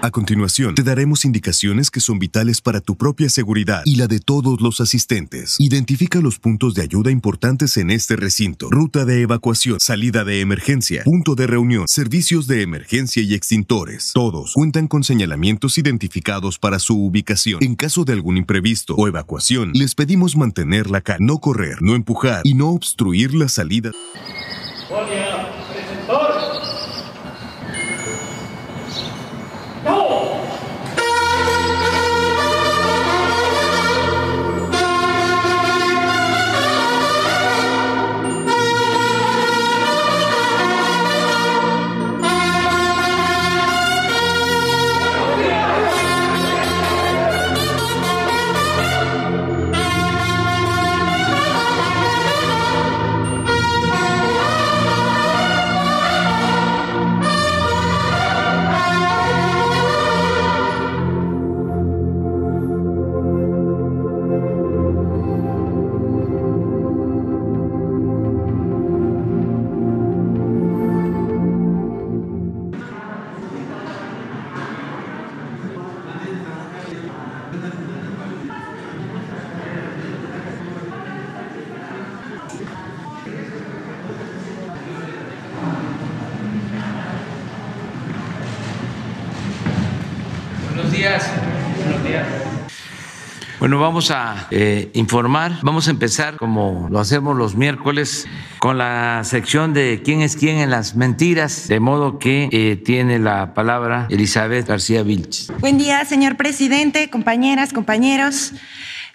A continuación, te daremos indicaciones que son vitales para tu propia seguridad y la de todos los asistentes. Identifica los puntos de ayuda importantes en este recinto. Ruta de evacuación, salida de emergencia, punto de reunión, servicios de emergencia y extintores. Todos cuentan con señalamientos identificados para su ubicación. En caso de algún imprevisto o evacuación, les pedimos mantener la calma, no correr, no empujar y no obstruir la salida. Vamos a eh, informar. Vamos a empezar, como lo hacemos los miércoles, con la sección de quién es quién en las mentiras, de modo que eh, tiene la palabra Elizabeth García Vilches. Buen día, señor presidente, compañeras, compañeros.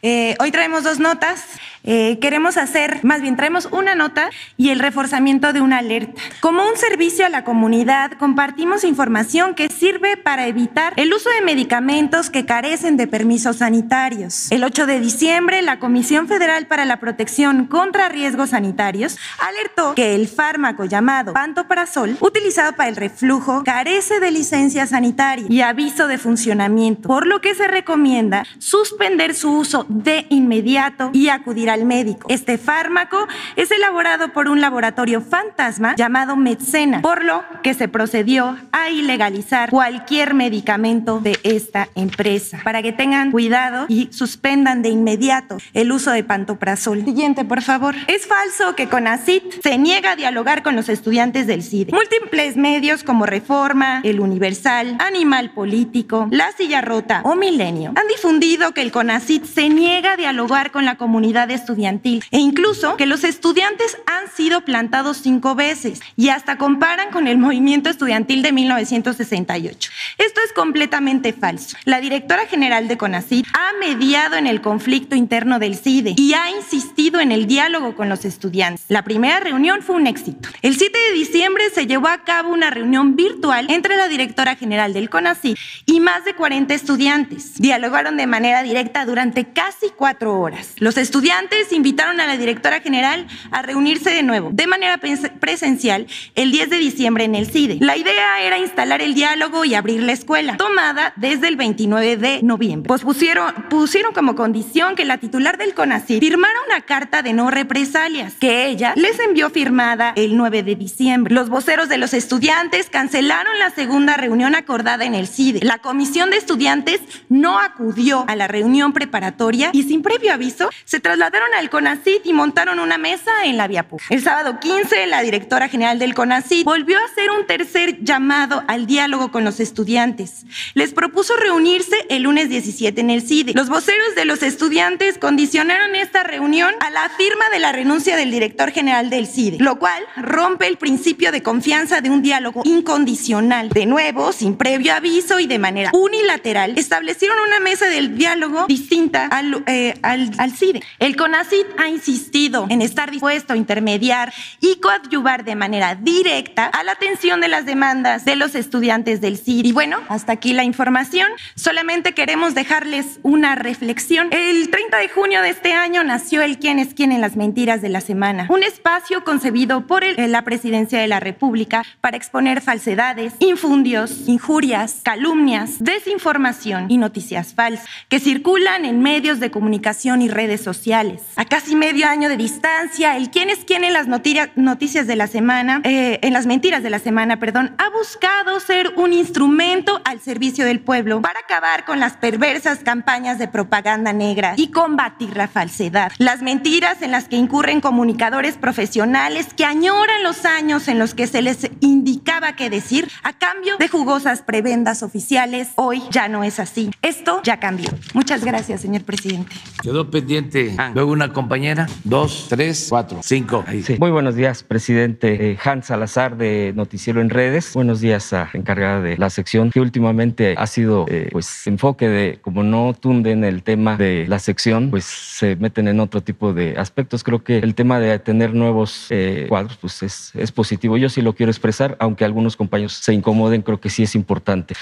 Eh, hoy traemos dos notas. Eh, queremos hacer, más bien traemos una nota y el reforzamiento de una alerta. Como un servicio a la comunidad, compartimos información que sirve para evitar el uso de medicamentos que carecen de permisos sanitarios. El 8 de diciembre, la Comisión Federal para la Protección contra Riesgos Sanitarios alertó que el fármaco llamado pantoprazol, utilizado para el reflujo, carece de licencia sanitaria y aviso de funcionamiento, por lo que se recomienda suspender su uso de inmediato y acudir al médico. Este fármaco es elaborado por un laboratorio fantasma llamado Medcena, por lo que se procedió a ilegalizar cualquier medicamento de esta empresa. Para que tengan cuidado y suspendan de inmediato el uso de pantoprazol. Siguiente, por favor. Es falso que CONACIT se niega a dialogar con los estudiantes del CIDE. Múltiples medios como Reforma, El Universal, Animal Político, La Silla Rota o Milenio han difundido que el CONACIT se niega a dialogar con la comunidad estudiantil e incluso que los estudiantes han sido plantados cinco veces y hasta comparan con el movimiento estudiantil de 1968. Esto es completamente falso. La directora general de CONACYT ha mediado en el conflicto interno del CIDE y ha insistido en el diálogo con los estudiantes. La primera reunión fue un éxito. El 7 de diciembre se llevó a cabo una reunión virtual entre la directora general del CONACYT y más de 40 estudiantes. Dialogaron de manera directa durante casi cuatro horas. Los estudiantes invitaron a la directora general a reunirse de nuevo, de manera presencial, el 10 de diciembre en el CIDE. La idea era instalar el diálogo y abrir la escuela, tomada desde el 29 de noviembre. Pues pusieron, pusieron como condición que la titular del CONACYT firmara una carta de no represalias, que ella les envió firmada el 9 de diciembre. Los voceros de los estudiantes cancelaron la segunda reunión acordada en el CIDE. La comisión de estudiantes no acudió a la reunión preparatoria y sin previo aviso se trasladaron al CONACIT y montaron una mesa en la vía. El sábado 15, la directora general del CONACIT volvió a hacer un tercer llamado al diálogo con los estudiantes. Les propuso reunirse el lunes 17 en el CIDE. Los voceros de los estudiantes condicionaron esta reunión a la firma de la renuncia del director general del CIDE, lo cual rompe el principio de confianza de un diálogo incondicional. De nuevo, sin previo aviso y de manera unilateral, establecieron una mesa del diálogo distinta al, eh, al, al CIDE. El CONACIT ha insistido en estar dispuesto a intermediar y coadyuvar de manera directa a la atención de las demandas de los estudiantes del CIDE. Y bueno, hasta aquí la información. Solamente queremos dejarles una reflexión. El 30 de junio de este año nació el Quién es quién en las mentiras de la semana, un espacio concebido por la Presidencia de la República para exponer falsedades, infundios, injurias, calumnias, desinformación y noticias falsas que circulan en medios de comunicación y redes sociales sociales. A casi medio año de distancia, el quién es quién en las noticias de la semana, eh, en las mentiras de la semana, perdón, ha buscado ser un instrumento al servicio del pueblo para acabar con las perversas campañas de propaganda negra y combatir la falsedad. Las mentiras en las que incurren comunicadores profesionales que añoran los años en los que se les indicaba qué decir a cambio de jugosas prebendas oficiales. Hoy ya no es así. Esto ya cambió. Muchas gracias, señor presidente. Quedó pendiente. Luego una compañera. Dos, tres, cuatro, cinco. Muy buenos días, presidente eh, Hans Salazar de Noticiero en Redes. Buenos días a encargada de la sección que últimamente ha sido eh, pues enfoque de como no tunden el tema de la sección, pues se meten en otro tipo de aspectos. Creo que el tema de tener nuevos eh, cuadros pues es, es positivo. Yo sí lo quiero expresar, aunque algunos compañeros se incomoden, creo que sí es importante.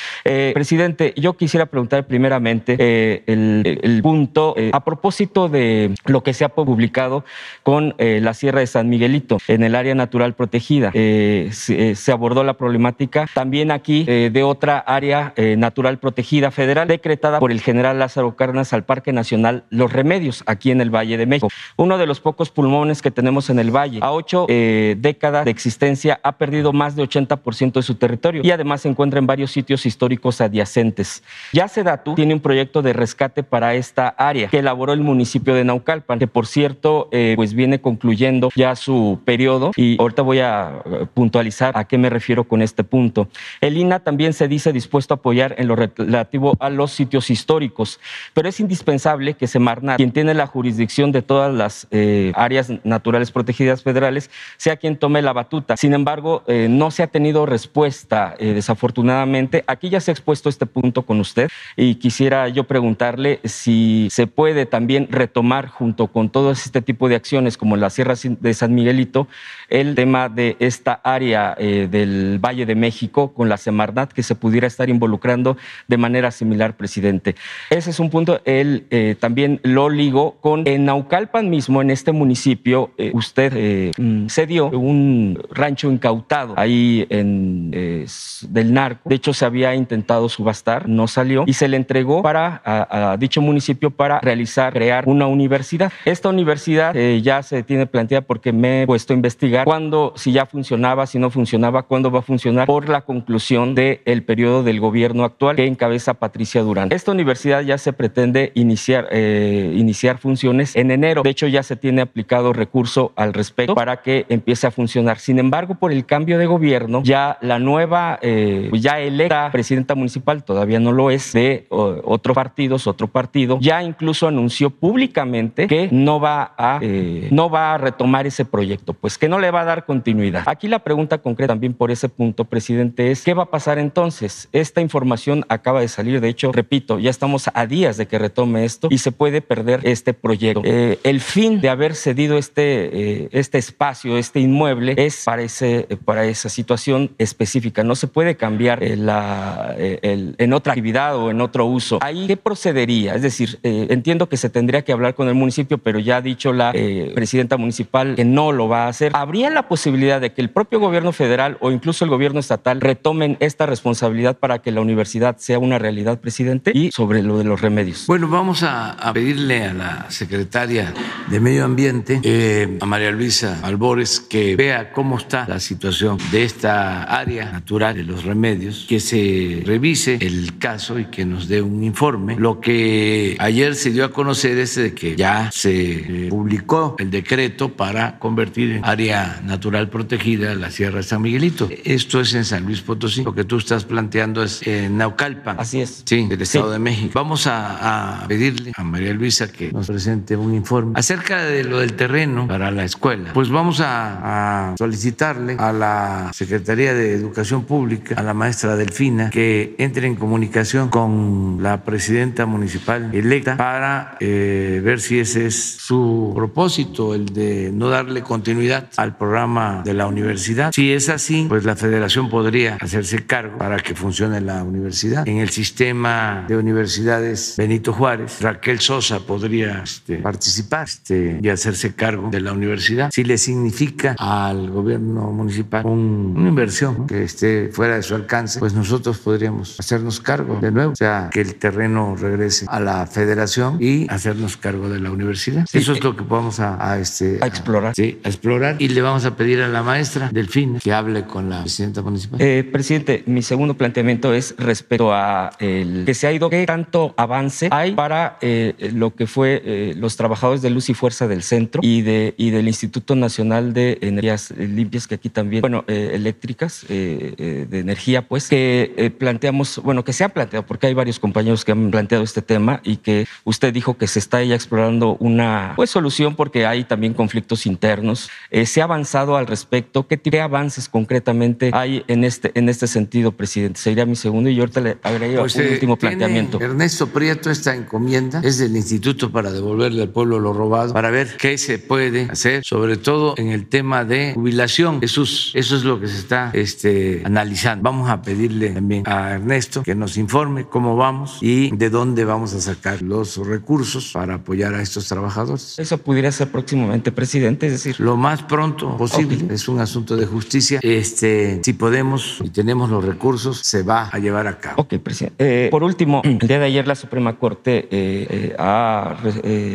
presidente, yo quisiera preguntar primeramente el, el, punto a propósito de lo que se ha publicado con la Sierra de San Miguelito en el área natural protegida. Eh, eh, se, abordó la problemática también aquí eh, de otra área natural protegida federal decretada por el general Lázaro Cárdenas al Parque Nacional Los Remedios, aquí en el Valle de México. Uno de los pocos pulmones que tenemos en el Valle. A ocho décadas de existencia ha perdido más de 80% de su territorio y además se encuentra en varios sitios históricos adyacentes. Ya Sedatu tiene un proyecto de rescate para esta área que elaboró el municipio de Naucalpan, que por cierto pues viene concluyendo ya su periodo y ahorita voy a eh, puntualizar a qué me refiero con este punto. El INA también se dice dispuesto a apoyar en lo relativo a los sitios históricos, pero es indispensable que Semarnat, quien tiene la jurisdicción de todas las eh, áreas naturales protegidas federales, sea quien tome la batuta. Sin embargo, eh, no se ha tenido respuesta, desafortunadamente. Aquí ya se ha expuesto este punto con usted y quisiera yo preguntarle si se puede también retomar junto con todo este tipo de acciones como la Sierra de San Miguelito el tema de esta área eh, del Valle de México con la Semarnat que se pudiera estar involucrando de manera similar, presidente. Ese es un punto. Él eh, también lo ligó con en Naucalpan mismo, en este municipio, eh, usted mm, cedió un rancho incautado ahí en del narco. De hecho, se había intentado subastar, no salió y se le entregó para a, dicho municipio para realizar, crear una universidad. Esta universidad ya se tiene planteada porque me he puesto a investigar cuándo, si ya funcionaba, si no funcionaba, cuándo va a funcionar por la conclusión del periodo del gobierno actual que encabeza Patricia Durán. Esta universidad ya se pretende iniciar, eh, iniciar funciones en enero. De hecho, ya se tiene aplicado recurso al respecto para que empiece a funcionar. Sin embargo, por el cambio de gobierno, ya la nueva, eh, ya electa presidenta municipal, todavía no lo es, de otros partidos, otro partido, ya incluso anunció públicamente que no va a, eh, no va a retomar ese proyecto, pues que no le va a dar continuidad. Aquí la pregunta concreta también por ese punto, presidente, es ¿qué va a pasar entonces? Esta información acaba de salir, de hecho, repito, ya estamos a días de que retome esto y se puede perder este proyecto. Eh, el fin de haber cedido este, eh, este espacio, este inmueble, es para, ese, para esa situación específica. No se puede cambiar eh, la, en otra actividad o en otro uso. Ahí, ¿qué procedería? Es decir, entiendo que se tendría que hablar con el municipio, pero ya ha dicho la presidenta municipal que no lo va a hacer. ¿Habría la posibilidad de que el propio gobierno federal o incluso el gobierno estatal retomen esta responsabilidad para que la universidad sea una realidad, presidente? Y sobre lo de los remedios. Bueno, vamos a, pedirle a la secretaria de Medio Ambiente, eh, a María Luisa Albores, que vea cómo está la situación de esta área natural de los remedios, que se revise el caso y que nos dé un informe. Lo que ayer se dio a conocer es de que ya se publicó el decreto para convertir en área natural protegida, la Sierra de San Miguelito. Esto es en San Luis Potosí. Lo que tú estás planteando es en Naucalpan. Así es. Sí, del Estado de México. Vamos a, pedirle a María Luisa que nos presente un informe acerca de lo del terreno para la escuela. Pues vamos a, a solicitarle a la Secretaría de Educación Pública, a la maestra Delfina, que entre en comunicación con la presidenta municipal electa para eh, ver si ese es su propósito, el de no darle continuidad al programa de la universidad. Si es así, pues la federación podría hacerse cargo para que funcione la universidad. En el sistema de universidades Benito Juárez, Raquel Sosa podría este, participar este, y hacerse cargo de la universidad. Si le significa al gobierno municipal una inversión que esté fuera de su alcance, pues nosotros podríamos hacernos cargo de nuevo, o sea, que el terreno regrese a la federación y hacernos cargo de la universidad universidad. Eso es lo que vamos a, este, a explorar. sí, a explorar. Y le vamos a pedir a la maestra Delfín que hable con la presidenta municipal. Eh, presidente, mi segundo planteamiento es respecto a el que se ha ido, qué tanto avance hay para eh, lo que fue eh, los trabajadores de luz y fuerza del centro y, de, y del Instituto Nacional de Energías Limpias, que aquí también, bueno, eléctricas, de energía, pues, que planteamos, bueno, que se ha planteado, porque hay varios compañeros que han planteado este tema y que usted dijo que se está ya explorando una pues, solución porque hay también conflictos internos. ¿Se ha avanzado al respecto? ¿Qué de avances concretamente hay en este, en este sentido, presidente? Sería mi segundo y yo ahorita le agregaría pues, un eh, último planteamiento. Ernesto Prieto, esta encomienda es del Instituto para devolverle al pueblo lo robado, para ver qué se puede hacer, sobre todo en el tema de jubilación. Eso es, eso es lo que se está este, analizando. Vamos a pedirle también a Ernesto que nos informe cómo vamos y de dónde vamos a sacar los recursos para apoyar a estos trabajadores. Eso pudiera ser próximamente, presidente, es decir. Lo más pronto posible. Es un asunto de justicia. Este, si podemos y tenemos los recursos, se va a llevar a cabo. Ok, presidente. Eh, por último, el día de ayer la Suprema Corte eh, eh, ha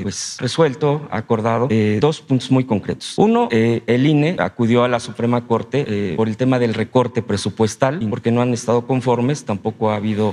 pues, resuelto, acordado dos puntos muy concretos. Uno, el INE acudió a la Suprema Corte por el tema del recorte presupuestal, porque no han estado conformes, tampoco ha habido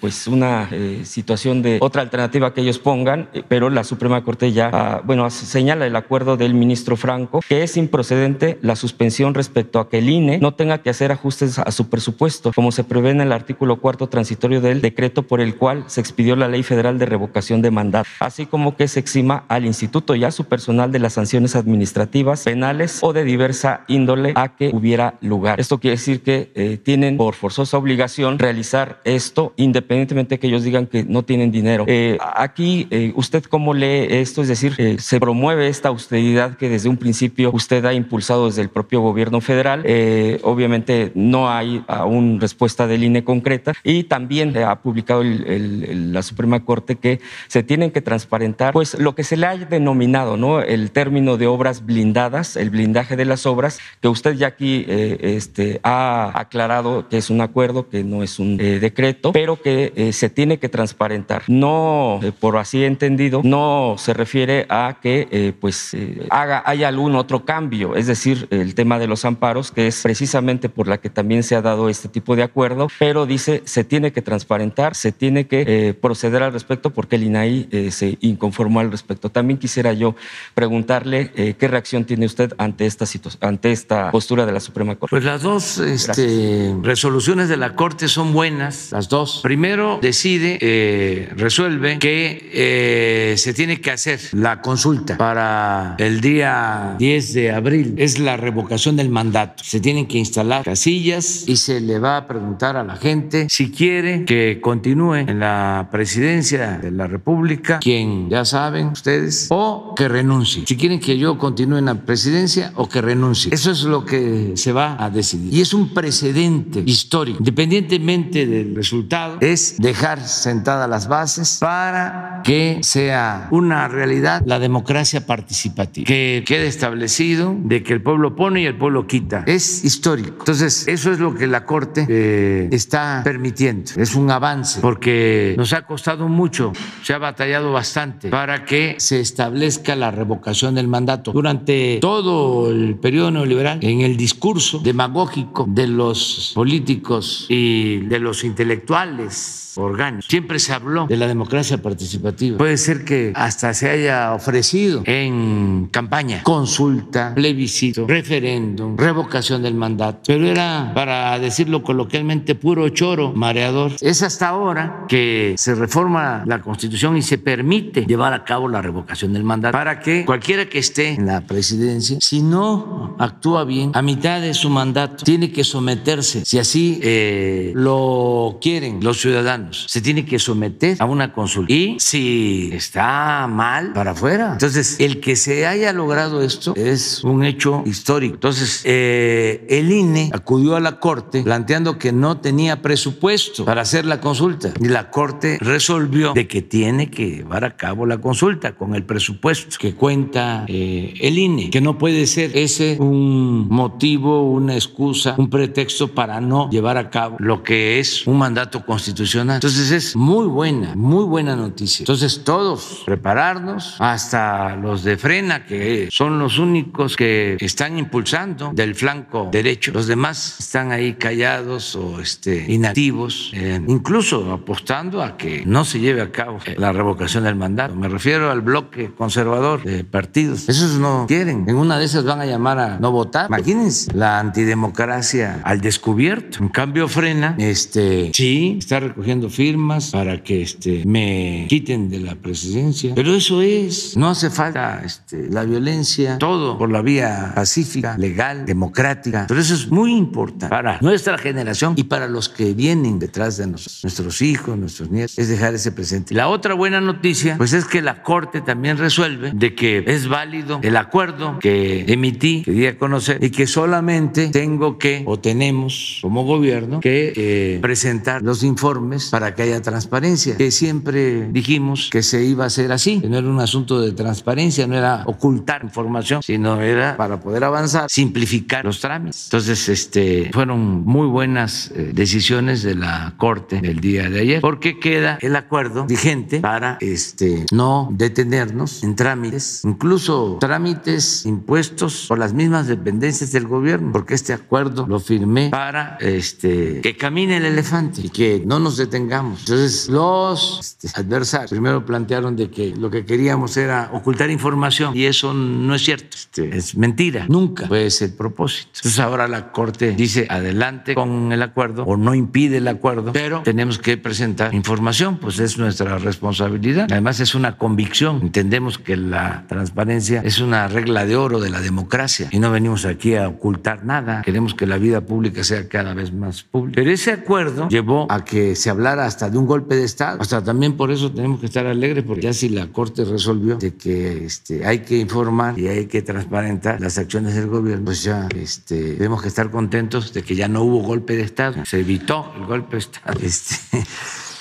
pues una situación de otra alternativa que ellos pongan, pero la Suprema Corte ya, ah, bueno, señala el acuerdo del ministro Franco que es improcedente la suspensión respecto a que el INE no tenga que hacer ajustes a su presupuesto, como se prevé en el artículo cuarto transitorio del decreto por el cual se expidió la Ley Federal de Revocación de Mandato, así como que se exima al instituto y a su personal de las sanciones administrativas, penales o de diversa índole a que hubiera lugar. Esto quiere decir que eh, tienen por forzosa obligación realizar esto independientemente de que ellos digan que no tienen dinero. Eh, aquí, eh, ¿usted cómo lee esto? Es decir, eh, se promueve esta austeridad que desde un principio usted ha impulsado desde el propio gobierno federal. Eh, obviamente no hay aún respuesta del INE concreta y también ha publicado la Suprema Corte que se tienen que transparentar pues lo que se le ha denominado ¿no? el término de obras blindadas, el blindaje de las obras, que usted ya aquí eh, este, ha aclarado que es un acuerdo, que no es un decreto, pero que se tiene que transparentar. No, por así entendido, no se refiere a que eh, pues eh, haga, haya algún otro cambio, es decir, el tema de los amparos, que es precisamente por la que también se ha dado este tipo de acuerdo, pero dice se tiene que transparentar, se tiene que eh, proceder al respecto porque el INAI se inconformó al respecto. También quisiera yo preguntarle qué reacción tiene usted ante esta ante esta postura de la Suprema Corte. Pues las dos este, resoluciones de la Corte son buenas, las dos. Primero decide, resuelve que se tiene que hacer la consulta para el día 10 de abril. Es la revocación del mandato. Se tienen que instalar casillas y se le va a preguntar a la gente si quiere que continúe en la presidencia de la República, quien ya saben ustedes, o que renuncie. Si quieren que yo continúe en la presidencia o que renuncie. Eso es lo que se va a decidir. Y es un precedente histórico. Independientemente del resultado, es dejar sentadas las bases para que sea una realidad la democracia participativa, que quede establecido de que el pueblo pone y el pueblo quita. Es histórico. Entonces, eso es lo que la Corte eh, está permitiendo. Es un avance porque nos ha costado mucho, se ha batallado bastante para que se establezca la revocación del mandato. Durante todo el periodo neoliberal, en el discurso demagógico de los políticos y de los intelectuales orgánicos, siempre se habló de la democracia participativa. Puede ser que hasta se haya ofrecido en campaña consulta, plebiscito, referéndum, revocación del mandato, pero era, para decirlo coloquialmente, puro choro, mareador. Es hasta ahora que se reforma la constitución y se permite llevar a cabo la revocación del mandato para que cualquiera que esté en la presidencia, si no actúa bien, a mitad de su mandato, tiene que someterse, si así eh, lo quieren los ciudadanos, se tiene que someter a una consulta. Y si está mal, para afuera. Entonces, el que se haya logrado esto es un hecho histórico. Entonces, eh, el INE acudió a la Corte planteando que no tenía presupuesto para hacer la consulta y la Corte resolvió de que tiene que llevar a cabo la consulta con el presupuesto que cuenta eh, el INE, que no puede ser ese un motivo, una excusa, un pretexto para no llevar a cabo lo que es un mandato constitucional. Entonces, es muy buena, muy buena noticia. Entonces, todos preparados pararnos, hasta los de Frena, que son los únicos que están impulsando del flanco derecho. Los demás están ahí callados o este, inactivos, eh, incluso apostando a que no se lleve a cabo la revocación del mandato. Me refiero al bloque conservador de partidos. Esos no quieren. En una de esas van a llamar a no votar. Imagínense la antidemocracia al descubierto. En cambio, Frena, este, sí, está recogiendo firmas para que este, me quiten de la presidencia. Pero eso es, no hace falta este, la violencia, todo. Por la vía pacífica, legal, democrática. Pero eso es muy importante para nuestra generación y para los que vienen detrás de nosotros, nuestros hijos, nuestros nietos, es dejar ese presente. La otra buena noticia, pues es que la Corte también resuelve de que es válido el acuerdo que emití, que di a conocer, y que solamente tengo que, o tenemos como gobierno, que eh, presentar los informes para que haya transparencia, que siempre dijimos que se iba a hacer así, no era un asunto de transparencia, no era ocultar información, sino era para poder avanzar, simplificar los trámites. Entonces, este, fueron muy buenas eh, decisiones de la Corte el día de ayer, porque queda el acuerdo vigente para este, no detenernos en trámites, incluso trámites impuestos por las mismas dependencias del gobierno, porque este acuerdo lo firmé para este, que camine el elefante y que no nos detengamos. Entonces, los este, adversarios primero plantearon de que lo que queríamos era ocultar información y eso no es cierto, este, es mentira, nunca fue ese el propósito. Entonces, ahora la Corte dice adelante con el acuerdo o no impide el acuerdo, pero tenemos que presentar información, pues es nuestra responsabilidad. Además, es una convicción. Entendemos que la transparencia es una regla de oro de la democracia y no venimos aquí a ocultar nada. Queremos que la vida pública sea cada vez más pública. Pero ese acuerdo llevó a que se hablara hasta de un golpe de Estado. Hasta también por eso tenemos que estar alegres, porque ya si la Corte resolvió de que este, hay que informar y hay que transparentar las acciones del gobierno, pues ya este, tenemos que estar contentos de que ya no hubo golpe de Estado. Se evitó el golpe de Estado. Este,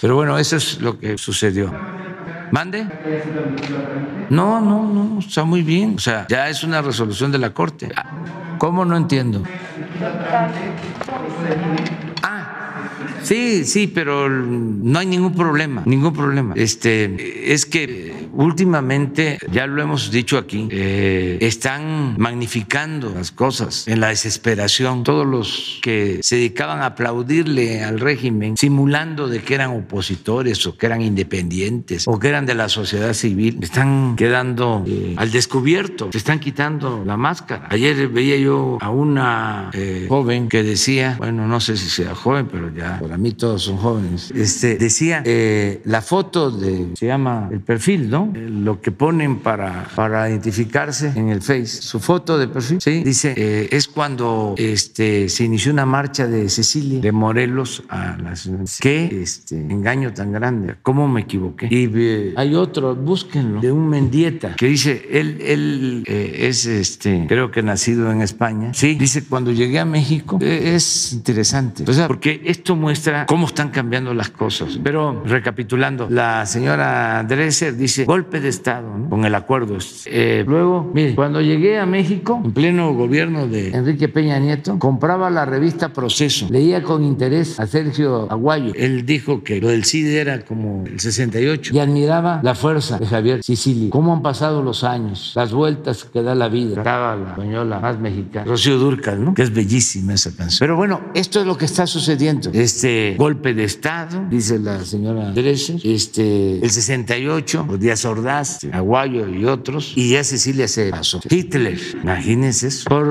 pero bueno, eso es lo que sucedió. ¿Mande? No, no, no, está muy bien. O sea, ya es una resolución de la Corte. ¿Cómo no entiendo? Ah, sí, sí, pero no hay ningún problema, ningún problema. Este, es que últimamente, ya lo hemos dicho aquí, eh, están magnificando las cosas en la desesperación. Todos los que se dedicaban a aplaudirle al régimen, simulando de que eran opositores o que eran independientes o que eran de la sociedad civil, están quedando eh, al descubierto, se están quitando la máscara. Ayer veía yo a una eh, joven que decía, bueno, no sé si sea joven, pero ya para mí todos son jóvenes, este, decía la foto de, se llama el perfil, ¿no? Lo que ponen para, para identificarse en el Face, su foto de perfil, ¿sí? dice, eh, es cuando este, se inició una marcha de Cecilia, de Morelos a la ciudad. Qué este, engaño tan grande, ¿cómo me equivoqué? Y eh, hay otro, búsquenlo, de un Mendieta, que dice, él, él eh, es, este, creo que nacido en España, sí, dice, cuando llegué a México, es interesante, o sea, porque esto muestra cómo están cambiando las cosas. Pero recapitulando, la señora Dresser dice, golpe de Estado, con el acuerdo. Eh, luego, mire, cuando llegué a México, en pleno gobierno de Enrique Peña Nieto, compraba la revista Proceso, leía con interés a Sergio Aguayo. Él dijo que lo del CIDE era como el 68 y admiraba la fuerza de Javier Sicilia. Cómo han pasado los años, las vueltas que da la vida. Estaba la española más mexicana, Rocío Durcal, ¿no? Que es bellísima esa canción. Pero bueno, esto es lo que está sucediendo. Este golpe de Estado, dice la señora Dresser, este, el 68, los días Ordaz, Aguayo y otros, y ya Cecilia se pasó. Hitler, imagínense eso, por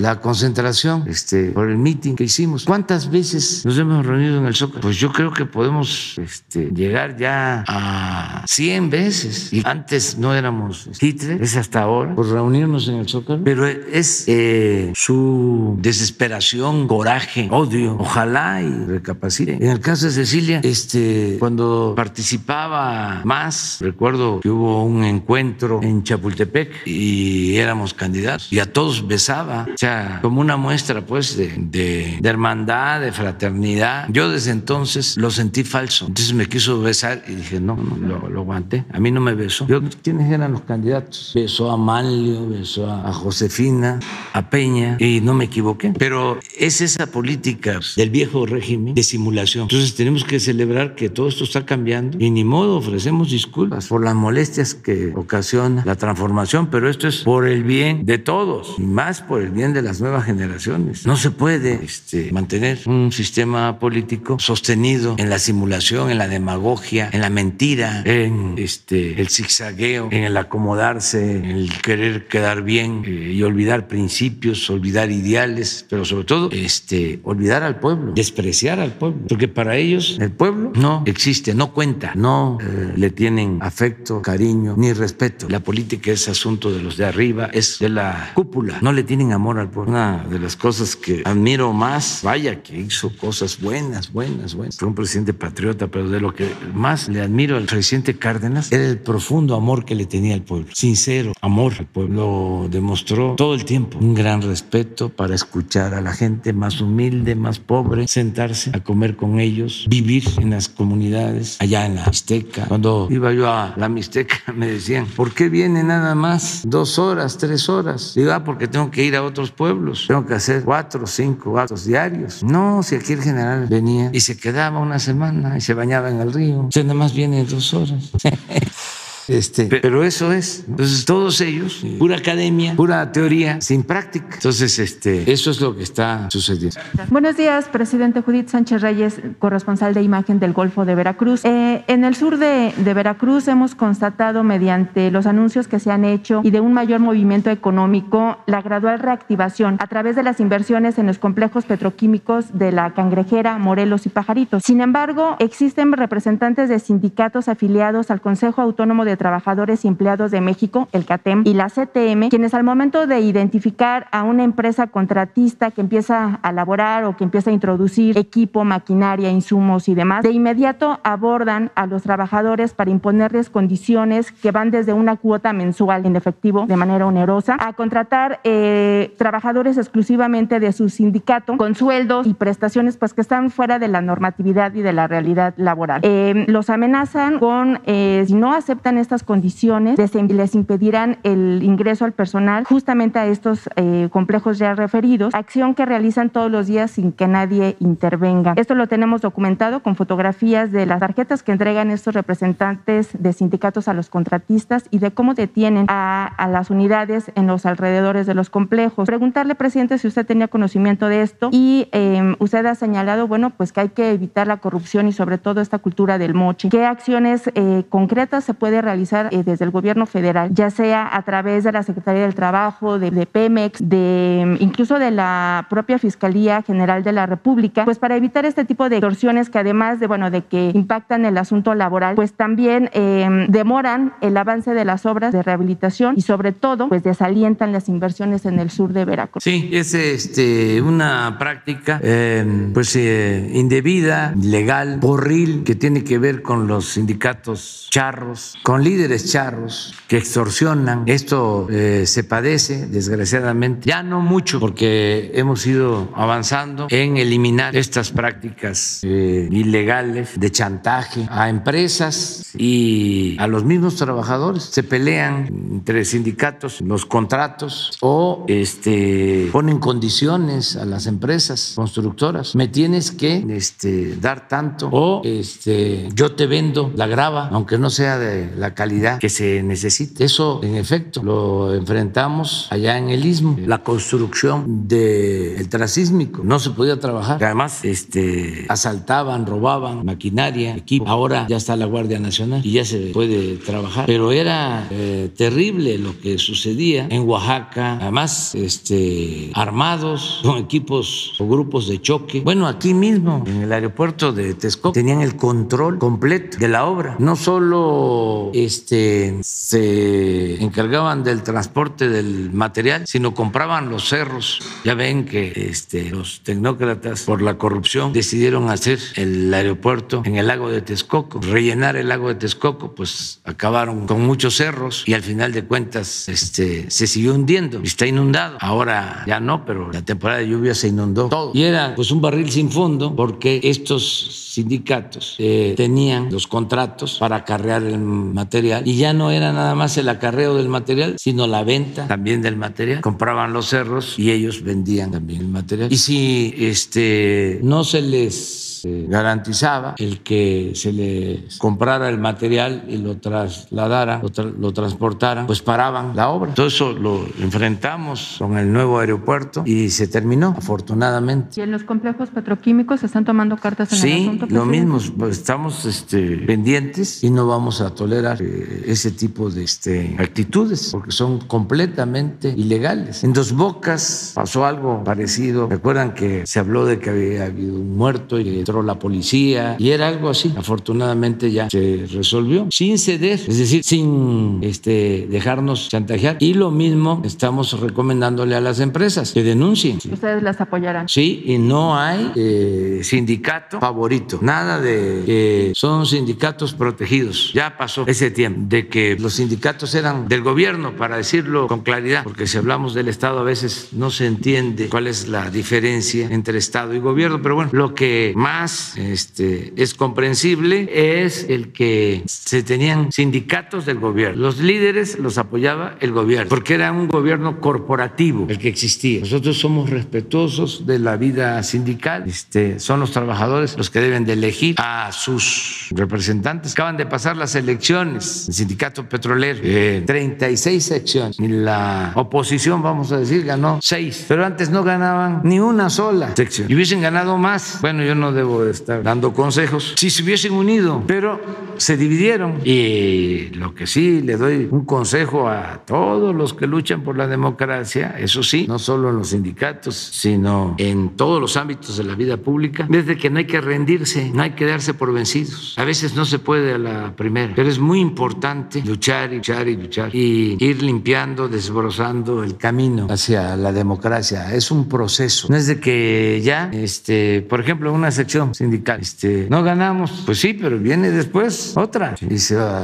la concentración, este, por el meeting que hicimos. ¿Cuántas veces nos hemos reunido en el Zócalo? Pues yo creo que podemos este, llegar ya a 100 veces. Y antes no éramos Hitler, es hasta ahora, por reunirnos en el Zócalo. Pero es eh, su desesperación, coraje, odio. Ojalá y recapacite. En el caso de Cecilia, este, cuando participaba más, recuerdo que hubo un encuentro en Chapultepec y éramos candidatos y a todos besaba, o sea, como una muestra pues de, de, hermandad, de fraternidad. Yo desde entonces lo sentí falso, entonces me quiso besar y dije, no, lo, lo, aguanté. A mí no me besó. Yo, ¿Quiénes eran los candidatos? Besó a Manlio, besó a, Josefina, a Peña y no me equivoqué. Pero es esa política del viejo régimen de simulación. Entonces tenemos que celebrar que todo esto está cambiando y ni modo ofrecemos disculpas por las molestias que ocasiona la transformación, pero esto es por el bien de todos y más por el bien de las nuevas generaciones. No se puede este, mantener un sistema político sostenido en la simulación, en la demagogia, en la mentira, en este, el zigzagueo, en el acomodarse, en el querer quedar bien eh, y olvidar principios, olvidar ideales, pero sobre todo este, olvidar al pueblo, despreciar al pueblo, porque para ellos el pueblo no existe, no cuenta, no eh, le tienen afecto, cariño ni respeto. La política es asunto de los de arriba, es de la cúpula, no le tienen amor al pueblo. Una de las cosas que admiro más, vaya que hizo cosas buenas, buenas, buenas. Fue un presidente patriota, pero de lo que más le admiro al presidente Cárdenas era el profundo amor que le tenía al pueblo, sincero amor al pueblo. Lo demostró todo el tiempo, un gran respeto para escuchar a la gente más humilde, más pobre, sentarse a comer con ellos, vivir en las comunidades, allá en la Mixteca. Cuando iba yo a la Mixteca me decían, ¿por qué viene nada más dos horas, tres horas? Digo, ah, porque tengo que ir a otros pueblos, tengo que hacer cuatro, cinco actos diarios. No, si aquí el general venía y se quedaba una semana y se bañaba en el río, usted nada más viene dos horas. Este, pero eso es. Entonces, todos ellos, pura academia, pura teoría, sin práctica. Entonces, este, eso es lo que está sucediendo. Buenos días, presidente Judith Sánchez Reyes, corresponsal de imagen del Golfo de Veracruz. Eh, en el sur de, de, Veracruz hemos constatado mediante los anuncios que se han hecho y de un mayor movimiento económico la gradual reactivación a través de las inversiones en los complejos petroquímicos de la Cangrejera, Morelos y Pajaritos. Sin embargo, existen representantes de sindicatos afiliados al Consejo Autónomo de Trabajadores y Empleados de México, el CATEM, y la CTM, quienes al momento de identificar a una empresa contratista que empieza a laborar o que empieza a introducir equipo, maquinaria, insumos y demás, de inmediato abordan a los trabajadores para imponerles condiciones que van desde una cuota mensual en efectivo de manera onerosa a contratar eh, trabajadores exclusivamente de su sindicato con sueldos y prestaciones pues que están fuera de la normatividad y de la realidad laboral. Eh, los amenazan con, eh, si no aceptan estas condiciones les impedirán el ingreso al personal justamente a estos eh, complejos ya referidos, acción que realizan todos los días sin que nadie intervenga. Esto lo tenemos documentado con fotografías de las tarjetas que entregan estos representantes de sindicatos a los contratistas y de cómo detienen a, a las unidades en los alrededores de los complejos. Preguntarle, presidente, si usted tenía conocimiento de esto y eh, usted ha señalado, bueno, pues que hay que evitar la corrupción y sobre todo esta cultura del moche. ¿Qué acciones eh, concretas se puede realizar eh, desde el gobierno federal, ya sea a través de la Secretaría del Trabajo, de, Pemex, de incluso de la propia Fiscalía General de la República, pues para evitar este tipo de extorsiones que además de bueno de que impactan el asunto laboral, pues también em, demoran el avance de las obras de rehabilitación y sobre todo pues desalientan las inversiones en el sur de Veracruz. Sí, es este una práctica em, pues eh, indebida, ilegal, porril que tiene que ver con los sindicatos charros, con líderes charros que extorsionan. Esto eh, se padece, desgraciadamente, ya no mucho, porque hemos ido avanzando en eliminar estas prácticas eh, ilegales de chantaje a empresas y a los mismos trabajadores. Se pelean entre sindicatos los contratos o este, ponen condiciones a las empresas constructoras. Me tienes que este, dar tanto o este, yo te vendo la grava, aunque no sea de la calidad que se necesite. Eso, en efecto, lo enfrentamos allá en el Istmo, la construcción del transísmico. No se podía trabajar. Además, este, asaltaban, robaban maquinaria, equipo. Ahora ya está la Guardia Nacional y ya se puede trabajar. Pero era eh, terrible lo que sucedía en Oaxaca. Además, este, armados con equipos o grupos de choque. Bueno, aquí mismo, en el aeropuerto de Texcoco, tenían el control completo de la obra. No solo este, se encargaban del transporte del material, sino compraban los cerros. Ya ven que este, los tecnócratas, por la corrupción, decidieron hacer el aeropuerto en el lago de Texcoco, rellenar el lago de Texcoco, pues acabaron con muchos cerros y al final de cuentas este, se siguió hundiendo. Está inundado. Ahora ya no, pero la temporada de lluvia se inundó todo. Y era pues un barril sin fondo porque estos sindicatos eh, tenían los contratos para acarrear el material y ya no era nada más el acarreo del material, sino la venta también del material. Compraban los cerros y ellos vendían también el material. Y si este, no se les garantizaba el que se les comprara el material y lo trasladara, lo, transportaran, pues paraban la obra. Todo eso lo enfrentamos con el nuevo aeropuerto y se terminó, afortunadamente. ¿Y en los complejos petroquímicos se están tomando cartas en el asunto? Sí, lo mismo, pues, estamos este, pendientes y no vamos a tolerar eh, ese tipo de este, actitudes porque son completamente ilegales. En Dos Bocas pasó algo parecido. Recuerdan que se habló de que había habido un muerto y entró la policía y era algo así. Afortunadamente ya se resolvió sin ceder, es decir, sin este, dejarnos chantajear. Y lo mismo estamos recomendándole a las empresas que denuncien. Ustedes las apoyarán. Sí, y no hay eh, sindicato favorito, nada de que son sindicatos protegidos. Ya pasó ese tiempo de que los sindicatos eran del gobierno, para decirlo con claridad, porque si hablamos del Estado a veces no se entiende cuál es la diferencia entre Estado y gobierno, pero bueno, lo que más este, es comprensible es el que se tenían sindicatos del gobierno. Los líderes los apoyaba el gobierno, porque era un gobierno corporativo el que existía. Nosotros somos respetuosos de la vida sindical. Este, son los trabajadores los que deben de elegir a sus representantes. Acaban de pasar las elecciones, el sindicato petrolero, 36 secciones. Y la oposición, vamos a decir, ganó 6. Pero antes no ganaban ni una sola sección. Y hubiesen ganado más. Bueno, yo no debo de estar dando consejos, si se hubiesen unido, pero se dividieron. Y lo que sí le doy un consejo a todos los que luchan por la democracia, eso sí, no solo en los sindicatos, sino en todos los ámbitos de la vida pública, desde que no hay que rendirse, no hay que darse por vencidos. A veces no se puede a la primera, pero es muy importante luchar y luchar y luchar y ir limpiando, desbrozando el camino hacia la democracia. Es un proceso. No es de que ya, este, por ejemplo, una sección sindical. Este, no ganamos, pues sí, pero viene después otra. Y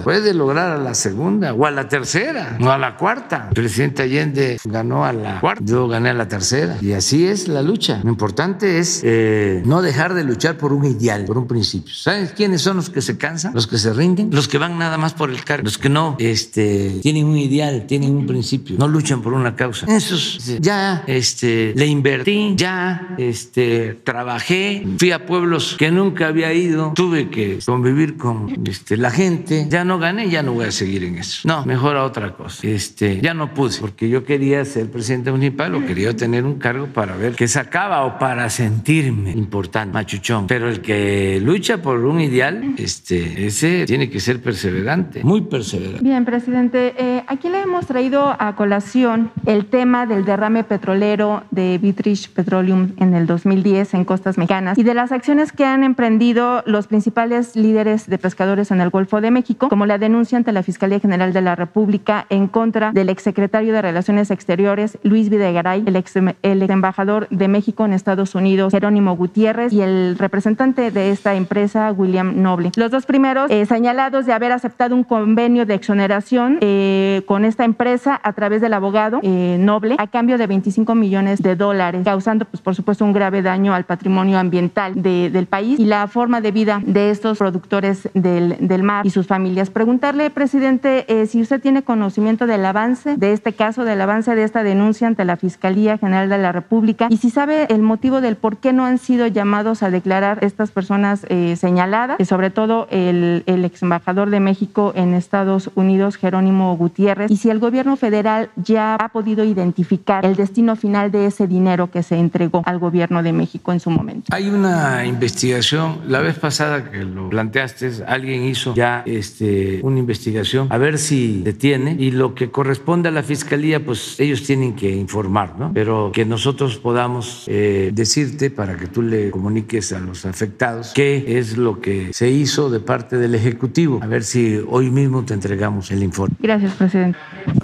puede lograr a la segunda o a la tercera o a la cuarta. El presidente Allende ganó a la cuarta, yo gané a la tercera. Y así es la lucha. Lo importante es eh, no dejar de luchar por un ideal, por un principio. ¿Sabes quiénes son los que se cansan? Los que se rinden, los que van nada más por el cargo, los que no este, tienen un ideal, tienen un principio, no luchan por una causa. Esos ya este, le invertí, ya este, trabajé, fui a pueblo que nunca había ido, tuve que convivir con este, la gente, ya no gané, ya no voy a seguir en eso. No, mejor a otra cosa. Este, ya no pude, porque yo quería ser presidente municipal o quería tener un cargo para ver qué sacaba o para sentirme importante, machuchón. Pero el que lucha por un ideal, este, ese tiene que ser perseverante, muy perseverante. Bien, presidente, eh, aquí le hemos traído a colación el tema del derrame petrolero de Vitrich Petroleum en el 2010 en costas mexicanas y de las acciones que han emprendido los principales líderes de pescadores en el Golfo de México, como la denuncia ante la Fiscalía General de la República en contra del exsecretario de Relaciones Exteriores, Luis Videgaray, el ex, el embajador de México en Estados Unidos, Jerónimo Gutiérrez, y el representante de esta empresa, William Noble. Los dos primeros eh, señalados de haber aceptado un convenio de exoneración eh, con esta empresa a través del abogado eh, Noble a cambio de 25 millones de dólares, causando, pues, por supuesto, un grave daño al patrimonio ambiental de del país y la forma de vida de estos productores del, del mar y sus familias. Preguntarle, presidente, eh, si usted tiene conocimiento del avance de este caso, del avance de esta denuncia ante la Fiscalía General de la República y si sabe el motivo del por qué no han sido llamados a declarar estas personas eh, señaladas, y sobre todo el, el ex embajador de México en Estados Unidos, Jerónimo Gutiérrez, y si el gobierno federal ya ha podido identificar el destino final de ese dinero que se entregó al gobierno de México en su momento. Hay una investigación. La vez pasada que lo planteaste, alguien hizo ya este, una investigación a ver si detiene y lo que corresponde a la fiscalía, pues ellos tienen que informar, ¿no? Pero que nosotros podamos eh, decirte para que tú le comuniques a los afectados qué es lo que se hizo de parte del Ejecutivo. A ver si hoy mismo te entregamos el informe. Gracias, presidente.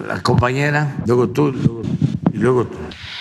La compañera, luego tú, luego, y luego tú.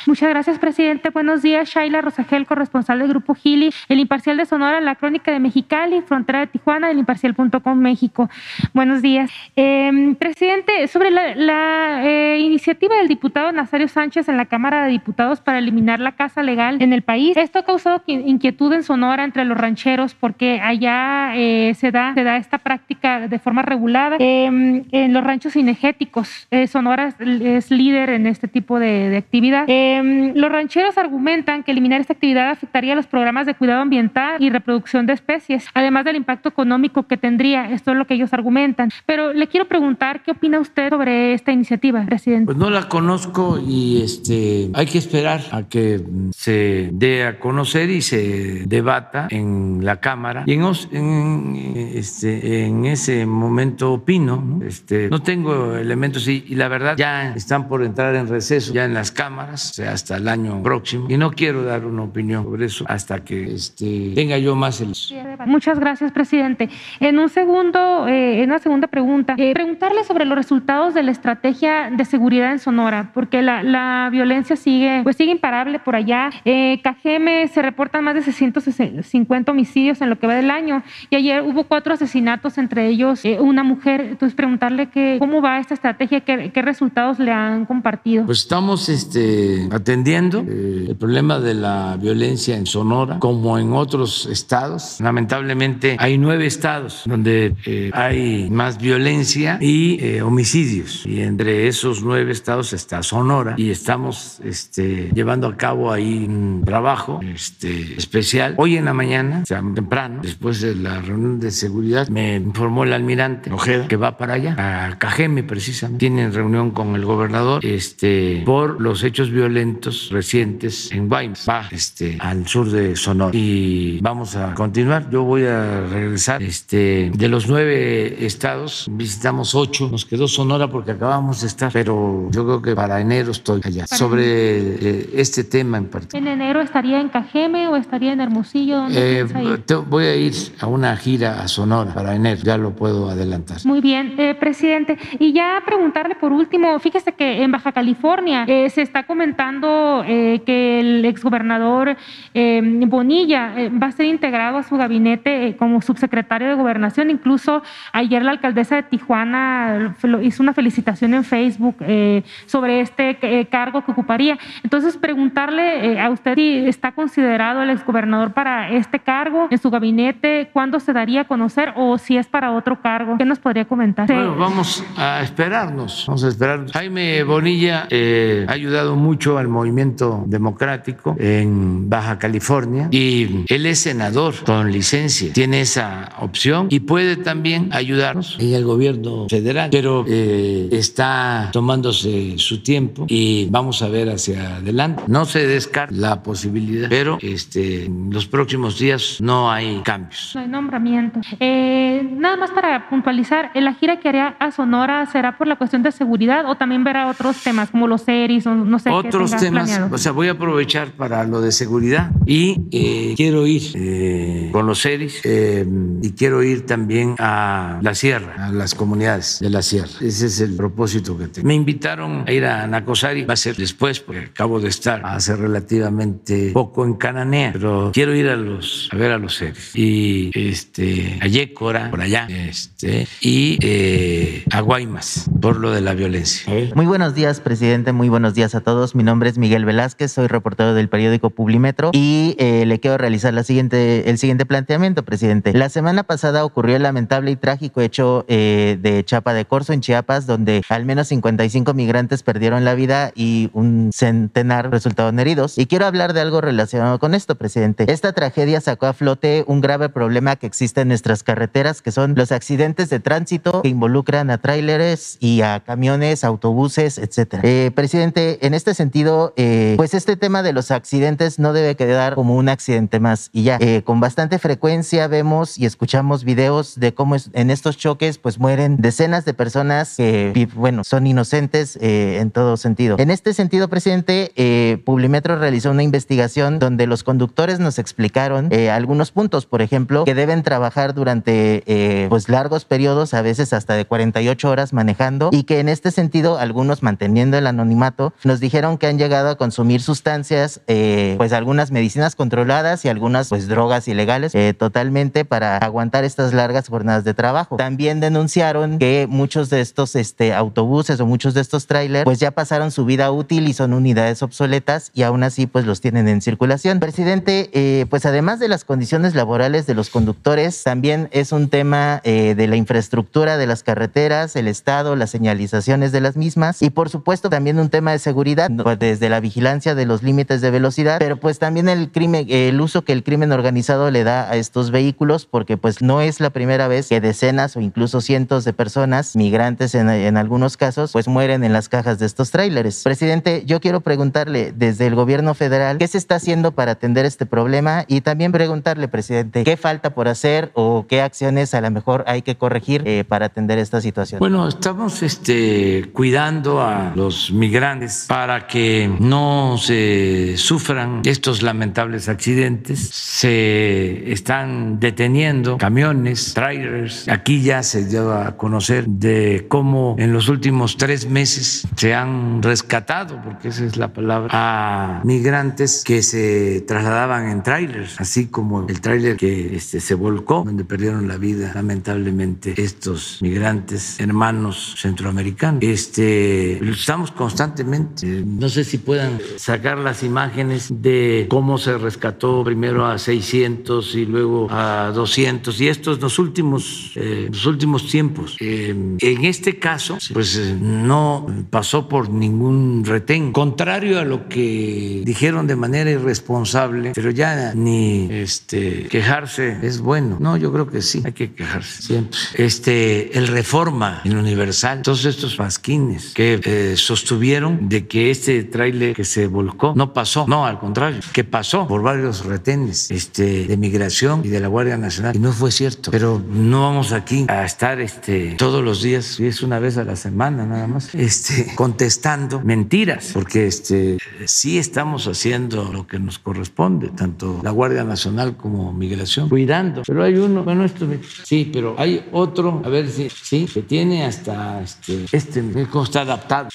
Muchas gracias, presidente. Buenos días, Shaila Rosagel, corresponsal del Grupo Gili, El Imparcial de Sonora, La Crónica de Mexicali, Frontera de Tijuana, El Imparcial.com México. Buenos días. Eh, presidente, sobre la, eh, iniciativa del diputado Nazario Sánchez en la Cámara de Diputados para eliminar la casa legal en el país, esto ha causado inquietud en Sonora entre los rancheros porque allá eh, se, da, esta práctica de forma regulada. Em, en los ranchos cinegéticos, eh, Sonora es, líder en este tipo de, de actividad. Em, los rancheros argumentan que eliminar esta actividad afectaría los programas de cuidado ambiental y reproducción de especies, además del impacto económico que tendría. Esto es lo que ellos argumentan. Pero le quiero preguntar, ¿qué opina usted sobre esta iniciativa, presidente? Pues no la conozco y este, hay que esperar a que se dé a conocer y se debata en la Cámara. Y en, este, ese momento opino. ¿no? Este, no tengo elementos y, la verdad ya están por entrar en receso ya en las cámaras hasta el año próximo y no quiero dar una opinión sobre eso hasta que este, tenga yo más el... Muchas gracias, presidente. En un segundo, eh, en una segunda pregunta, eh, preguntarle sobre los resultados de la estrategia de seguridad en Sonora, porque la, la violencia sigue, pues sigue imparable por allá. Eh, Cajeme se reportan más de 650 homicidios en lo que va del año y ayer hubo cuatro asesinatos, entre ellos eh, una mujer. Entonces, preguntarle que, cómo va esta estrategia, qué, qué resultados le han compartido. Pues estamos este, atendiendo eh, el problema de la violencia en Sonora, como en otros estados. Lamentablemente, hay nueve estados donde eh, hay más violencia y eh, homicidios. Y entre esos nueve estados está Sonora y estamos este, llevando a cabo ahí un trabajo este, especial. Hoy en la mañana, o sea, temprano, después de la reunión de seguridad, me informó el almirante Ojeda que va para allá, a Cajeme precisamente. Tienen reunión con el gobernador este, por los hechos violentos recientes en Guaymas, va este, al sur de Sonora. Y vamos a continuar. Yo voy a regresar. Este, de los nueve estados, visitamos ocho. Nos quedó Sonora porque acabamos de estar, pero yo creo que para enero estoy allá. Para Sobre eh, este tema en particular. ¿En enero estaría en Cajeme o estaría en Hermosillo? Eh, te, voy a ir a una gira a Sonora para enero, ya lo puedo adelantar. Muy bien, eh, presidente. Y ya preguntarle por último, fíjese que en Baja California eh, se está comentando eh, que el exgobernador eh, Bonilla va a ser integrado a su gabinete como subsecretario de gobernación. Incluso ayer la alcaldesa de Tijuana hizo una felicitación en Facebook sobre este cargo que ocuparía. Entonces, preguntarle a usted si está considerado el exgobernador para este cargo en su gabinete, cuándo se daría a conocer o si es para otro cargo. ¿Qué nos podría comentar? Bueno, vamos a esperarnos, vamos a esperarnos. Jaime Bonilla eh, ha ayudado mucho al movimiento democrático en Baja California y él es senador con licencia, tiene esa opción y puede también ayudarnos en el gobierno federal, pero eh, está tomándose su tiempo y vamos a ver hacia adelante. No se descarta la posibilidad, pero este, en los próximos días no hay cambios. No hay nombramiento. Eh, nada más para puntualizar, la gira que haría a Sonora será por la cuestión de seguridad o también verá otros temas como los series o no sé. Otros temas, planeado. o sea, voy a aprovechar para lo de seguridad y eh, quiero ir eh, con los series eh, y quiero ir también a la sierra, a las comunidades de la sierra. Ese es el propósito que tengo. Me invitaron a ir a Nacosari, va a ser después, porque acabo de estar hace relativamente poco en Cananea, pero quiero ir a los a ver a los series y este a Yécora, por allá, este, y eh, a Guaymas por lo de la violencia. Muy buenos días, presidente. Muy buenos días a todos. Mi nombre es Miguel Velázquez, soy reportero del periódico Publimetro y eh, le quiero realizar la siguiente, el siguiente planteamiento, presidente. La semana pasada ocurrió el lamentable y trágico hecho eh, de Chapa de Corzo en Chiapas, donde al menos 55 migrantes perdieron la vida y un centenar resultaron heridos. Y quiero hablar de algo relacionado con esto, presidente. Esta tragedia sacó a flote un grave problema que existe en nuestras carreteras, que son los accidentes de tránsito que involucran a tráileres y a camiones, autobuses, etcétera. Eh, presidente, en este sentido, eh, pues este tema de los accidentes no debe quedar como un accidente más y ya. Eh, con bastante frecuencia vemos y escuchamos videos de cómo es, en estos choques pues mueren decenas de personas que, bueno, son inocentes en todo sentido. En este sentido, presidente, Publimetro realizó una investigación donde los conductores nos explicaron algunos puntos, por ejemplo, que deben trabajar durante pues largos periodos, a veces hasta de 48 horas manejando y que en este sentido algunos manteniendo el anonimato nos dijeron que han llegado a consumir sustancias, eh, pues algunas medicinas controladas y algunas pues drogas ilegales eh, totalmente para aguantar estas largas jornadas de trabajo. También denunciaron que muchos de estos este, autobuses o muchos de estos trailers pues ya pasaron su vida útil y son unidades obsoletas y aún así pues los tienen en circulación. Presidente, eh, pues además de las condiciones laborales de los conductores, también es un tema de la infraestructura de las carreteras, el estado, las señalizaciones de las mismas y por supuesto también un tema de seguridad, pues, desde la vigilancia de los límites de velocidad, pero pues también el crimen, el uso que el crimen organizado le da a estos vehículos, porque pues no es la primera vez que decenas o incluso cientos de personas, migrantes en, algunos casos, pues mueren en las cajas de estos tráileres. Presidente, yo quiero preguntarle desde el gobierno federal qué se está haciendo para atender este problema y también preguntarle, presidente, qué falta por hacer o qué acciones a lo mejor hay que corregir eh, para atender esta situación. Bueno, estamos este, cuidando a los migrantes para que no se sufran estos lamentables accidentes. Se están deteniendo camiones, trailers. Aquí ya se dio a conocer de cómo en los últimos tres meses se han rescatado, porque esa es la palabra, a migrantes que se trasladaban en trailers, así como el trailer que este, se volcó, donde perdieron la vida lamentablemente estos migrantes hermanos centroamericanos. Este, estamos constantemente, no sé si puedan sacar las imágenes de cómo se rescató primero a 600 y luego a 200 y estos los últimos, eh, los últimos tiempos. Eh, en este caso, pues eh, no pasó por ningún retén, contrario a lo que dijeron de manera irresponsable, pero ya ni este, quejarse es bueno. No, yo creo que sí, hay que quejarse siempre. Este, el Reforma, el Universal, todos estos pasquines que eh, sostuvieron de que este tráiler que se volcó no pasó, no, al contrario, que pasó por varios retenes este, de migración y de la Guardia Nacional y no fue cierto. Pero no vamos aquí a estar este, todos los días, y es una vez a la semana nada más, este, contestando mentiras, porque este, sí estamos haciendo lo que nos corresponde, tanto la Guardia Nacional como Migración, cuidando. Pero hay uno, bueno, esto sí, pero hay otro, a ver si, sí, que tiene hasta este, este, cómo está adaptado.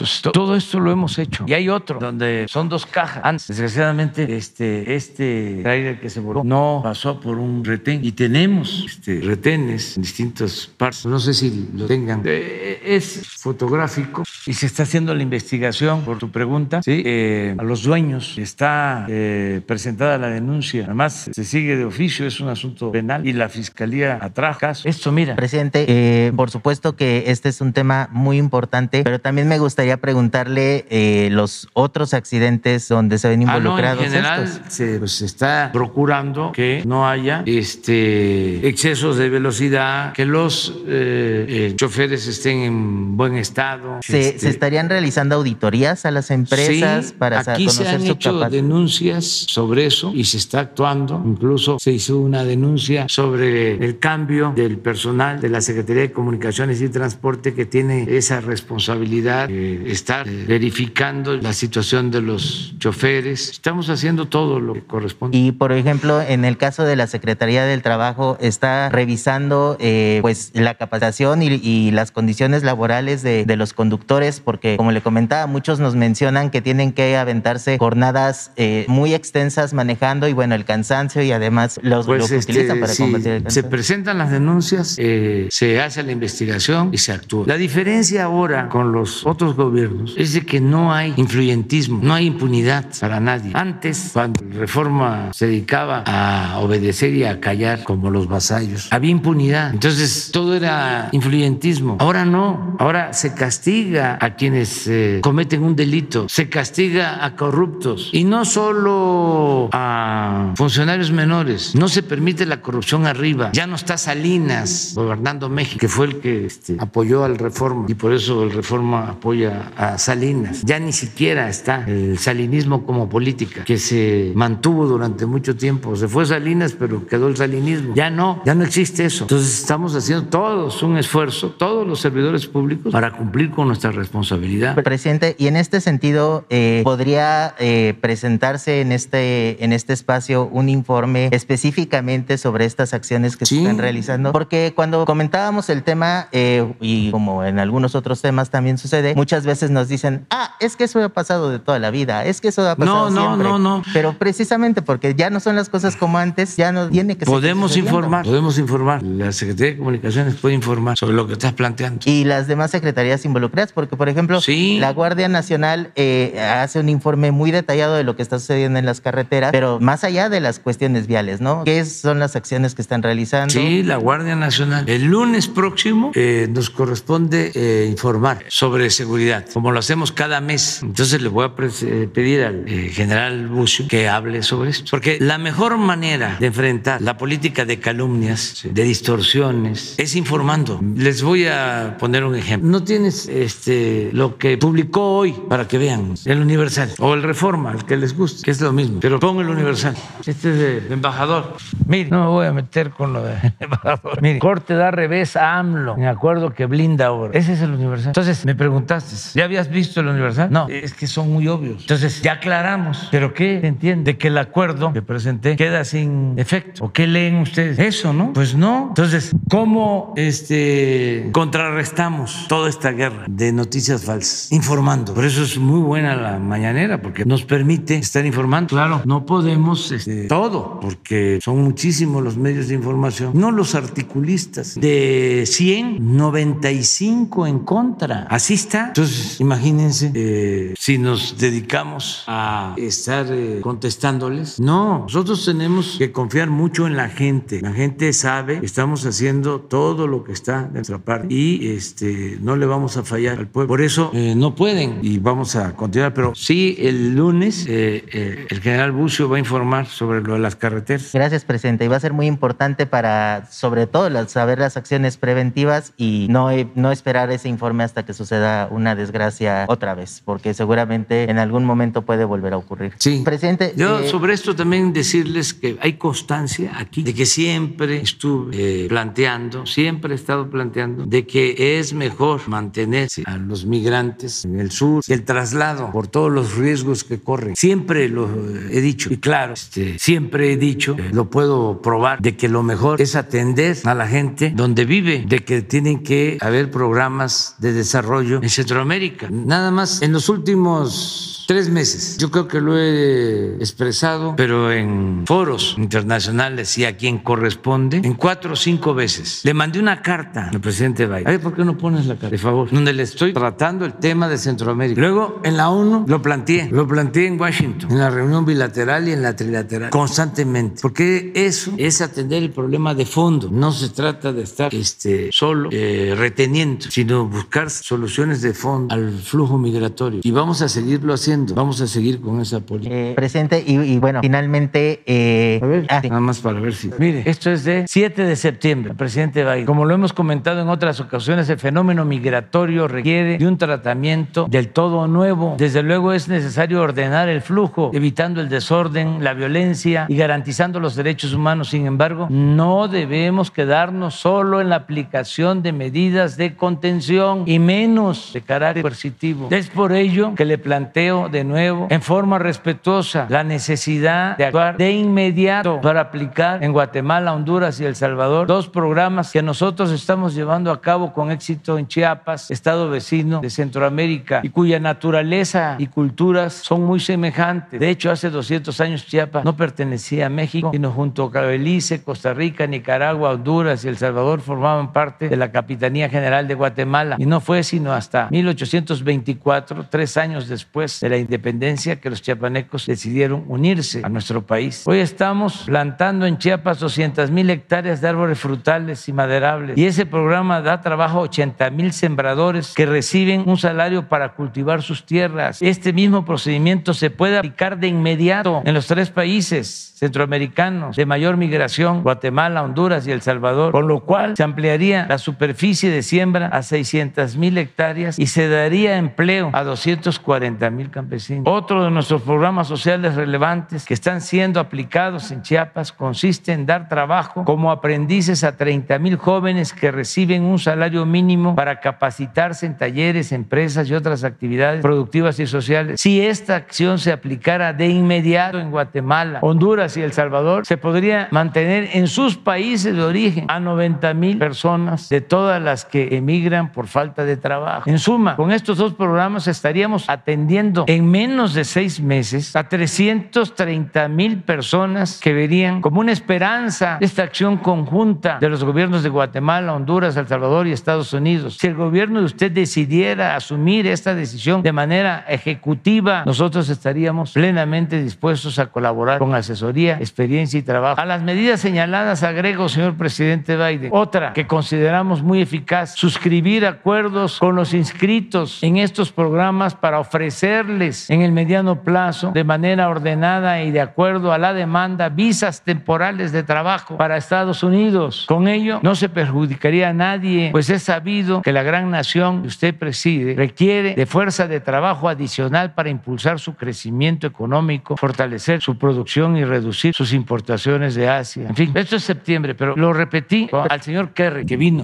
Entonces, todo esto lo hemos hecho. Y hay otro donde son dos cajas. Antes, desgraciadamente, este, este trailer que se voló no pasó por un retén. Y tenemos este, retenes en distintas partes. No sé si lo tengan. Eh, es fotográfico y se está haciendo la investigación por tu pregunta. ¿sí? Eh, a los dueños está eh, presentada la denuncia. Además, se sigue de oficio. Es un asunto penal y la fiscalía atrajo caso. Esto, mira. Presidente, por supuesto que este es un tema muy importante, pero también me gustaría preguntarle eh, los otros accidentes donde se ven involucrados. Ah, no, en general se pues, está procurando que no haya este excesos de velocidad, que los eh, eh, choferes estén en buen estado. ¿Se, Este, estarían realizando auditorías a las empresas sí, para aquí conocer se han su hecho capacidad? denuncias sobre eso y se está actuando. Incluso se hizo una denuncia sobre el cambio del personal de la Secretaría de Comunicaciones y Transporte que tiene esa responsabilidad de estar verificando la situación de los choferes. Estamos haciendo todo lo que corresponde. Y por ejemplo, en el caso de la Secretaría del Trabajo, está revisando eh, pues la capacitación y, y las condiciones laborales de, de los conductores, porque como le comentaba, muchos nos mencionan que tienen que aventarse jornadas eh, muy extensas manejando y bueno, el cansancio y además los, lo Pues que este, utilizan para combatir el se cansancio. presentan las denuncias, eh, se hace la investigación y se actúa. La diferencia ahora con los otros gobiernos es de que no hay influyentismo, no hay impunidad para nadie. Antes, cuando la reforma se dedicaba a obedecer y a callar como los vasallos, había impunidad. Entonces todo era influyentismo. Ahora no, ahora se castiga a quienes eh, cometen un delito, se castiga a corruptos y no solo a funcionarios menores. No se permite la corrupción arriba. Ya no está Salinas gobernando México, que fue el que este, apoyó al Reforma y por eso el Reforma apoya a Salinas. Ya ni siquiera está el salinismo como política, que se mantuvo durante mucho tiempo. Se fue Salinas, pero quedó el salinismo. Ya no, ya no existe eso. Entonces estamos haciendo todos un esfuerzo, todos los servidores públicos, para cumplir con nuestra responsabilidad. Presidente, y en este sentido, eh, ¿podría eh, presentarse en este, en este espacio un informe específicamente sobre estas acciones que Sí. se están realizando? Porque cuando comentábamos el tema, eh, y como en algunos otros temas también sucede, muchas veces nos dicen, ah, es que eso ha pasado de toda la vida, es que eso ha pasado No, no, siempre". no, no. Pero precisamente porque ya no son las cosas como antes, ya no tiene que seguir Podemos informar, podemos informar. La Secretaría de Comunicaciones puede informar sobre lo que estás planteando. Y las demás secretarías involucradas, porque por ejemplo, Sí. la Guardia Nacional eh, hace un informe muy detallado de lo que está sucediendo en las carreteras, pero más allá de las cuestiones viales, ¿no? ¿Qué son las acciones que están realizando? Sí, la Guardia Nacional. El lunes próximo eh, nos corresponde eh, informar sobre seguridad, como lo hacemos cada mes. Entonces le voy a eh, pedir al eh, general Bucio que hable sobre esto. Porque la mejor manera de enfrentar la política de calumnias, de distorsiones, es informando. Les voy a poner un ejemplo. No tienes este, lo que publicó hoy para que vean el Universal o el Reforma, el que les guste, que es lo mismo. Pero pon el Universal. Este es el embajador. Mire, no me voy a meter con lo del embajador. Mire, corte da revés a AMLO en acuerdo que blinda ahora. Ese es el Universal. Entonces me preguntaste, ¿ya habías visto el Universal? No, es que son muy obvios. Entonces ya aclaramos. ¿Pero qué entiende? De que el acuerdo que presenté queda sin efecto. ¿O qué leen ustedes? Eso, ¿no? Pues no. Entonces, ¿cómo este, contrarrestamos toda esta guerra de noticias falsas? Informando. Por eso es muy buena la mañanera, porque nos permite estar informando. Claro, no podemos este, todo, porque son muchísimos los medios de información, no los articulistas. De 100, 95 en contra. Así está. Entonces, imagínense eh, si nos dedicamos a estar eh, contestándoles. No, nosotros tenemos que confiar mucho en la gente. La gente sabe estamos haciendo todo lo que está de nuestra parte y este, no le vamos a fallar al pueblo. Por eso eh, no pueden y vamos a continuar. Pero sí, el lunes eh, eh, el general Bucio va a informar sobre lo de las carreteras. Gracias, presidente. Y va a ser muy importante para, sobre todo, saber las acciones preventivas y no, e- no esperar ese informe hasta que suceda una desgracia otra vez, porque seguramente en algún momento puede volver a ocurrir. Sí. Presidente, Yo eh, sobre esto también decirles que hay constancia aquí de que siempre estuve eh, planteando, siempre he estado planteando de que es mejor mantener a los migrantes en el sur el traslado por todos los riesgos que corren. Siempre lo he dicho y claro, este, siempre he dicho, eh, lo puedo probar, de que lo mejor es atender a la gente donde vive, de que tienen que haber programas de desarrollo en Centroamérica. Nada más en los últimos tres meses. Yo creo que lo he expresado, pero en foros internacionales y a quien corresponde, en cuatro o cinco veces. Le mandé una carta al presidente Biden. Ay, ¿por qué no pones la carta? De favor. Donde le estoy tratando el tema de Centroamérica. Luego, en la ONU lo planteé. Lo planteé en Washington, en la reunión bilateral y en la trilateral, constantemente. Porque eso es atender el problema de fondo. No se trata de estar este, solo eh, reteniendo, sino buscar soluciones de fondo al flujo migratorio. Y vamos a seguirlo haciendo. Vamos a seguir con esa política. eh, presidente, y, y bueno, finalmente... eh, A ver, ah, sí. nada más para ver si. Mire, esto es de 7 de septiembre, presidente Biden. Como lo hemos comentado en otras ocasiones, el fenómeno migratorio requiere de un tratamiento del todo nuevo. Desde luego es necesario ordenar el flujo, evitando el desorden, la violencia y garantizando los derechos humanos. Sin embargo, no debemos quedarnos solo en la aplicación de medidas de contención y menos de carácter coercitivo. Es por ello que le planteo de nuevo, en forma respetuosa, la necesidad de actuar de inmediato para aplicar en Guatemala, Honduras y El Salvador dos programas que nosotros estamos llevando a cabo con éxito en Chiapas, estado vecino de Centroamérica, y cuya naturaleza y culturas son muy semejantes. De hecho, hace 200 años Chiapas no pertenecía a México, sino junto a Belice, Costa Rica, Nicaragua, Honduras y El Salvador formaban parte de la Capitanía General de Guatemala. Y no fue sino hasta 1824, tres años después de la independencia, que los chiapanecos decidieron unirse a nuestro país. Hoy estamos plantando en Chiapas 200 mil hectáreas de árboles frutales y maderables. Y ese programa da trabajo a 80 mil sembradores que reciben un salario para cultivar sus tierras. Este mismo procedimiento se puede aplicar de inmediato en los tres países centroamericanos de mayor migración, Guatemala, Honduras y El Salvador, con lo cual se ampliaría la superficie de siembra a 600 mil hectáreas y se daría empleo a 240 mil campesino. Otro de nuestros programas sociales relevantes que están siendo aplicados en Chiapas consiste en dar trabajo como aprendices a 30 mil jóvenes que reciben un salario mínimo para capacitarse en talleres, empresas y otras actividades productivas y sociales. Si esta acción se aplicara de inmediato en Guatemala, Honduras y El Salvador, se podría mantener en sus países de origen a 90 mil personas de todas las que emigran por falta de trabajo. En suma, con estos dos programas estaríamos atendiendo en menos de seis meses a 330 mil personas que verían como una esperanza esta acción conjunta de los gobiernos de Guatemala, Honduras, El Salvador y Estados Unidos. Si el gobierno de usted decidiera asumir esta decisión de manera ejecutiva, nosotros estaríamos plenamente dispuestos a colaborar con asesoría, experiencia y trabajo. A las medidas señaladas agrego, señor presidente Biden, otra que consideramos muy eficaz, suscribir acuerdos con los inscritos en estos programas para ofrecerles en el mediano plazo de manera ordenada y de acuerdo a la demanda visas temporales de trabajo para Estados Unidos. Con ello no se perjudicaría a nadie, pues es sabido que la gran nación que usted preside requiere de fuerza de trabajo adicional para impulsar su crecimiento económico, fortalecer su producción y reducir sus importaciones de Asia. En fin, esto es septiembre, pero lo repetí al señor Kerry que vino.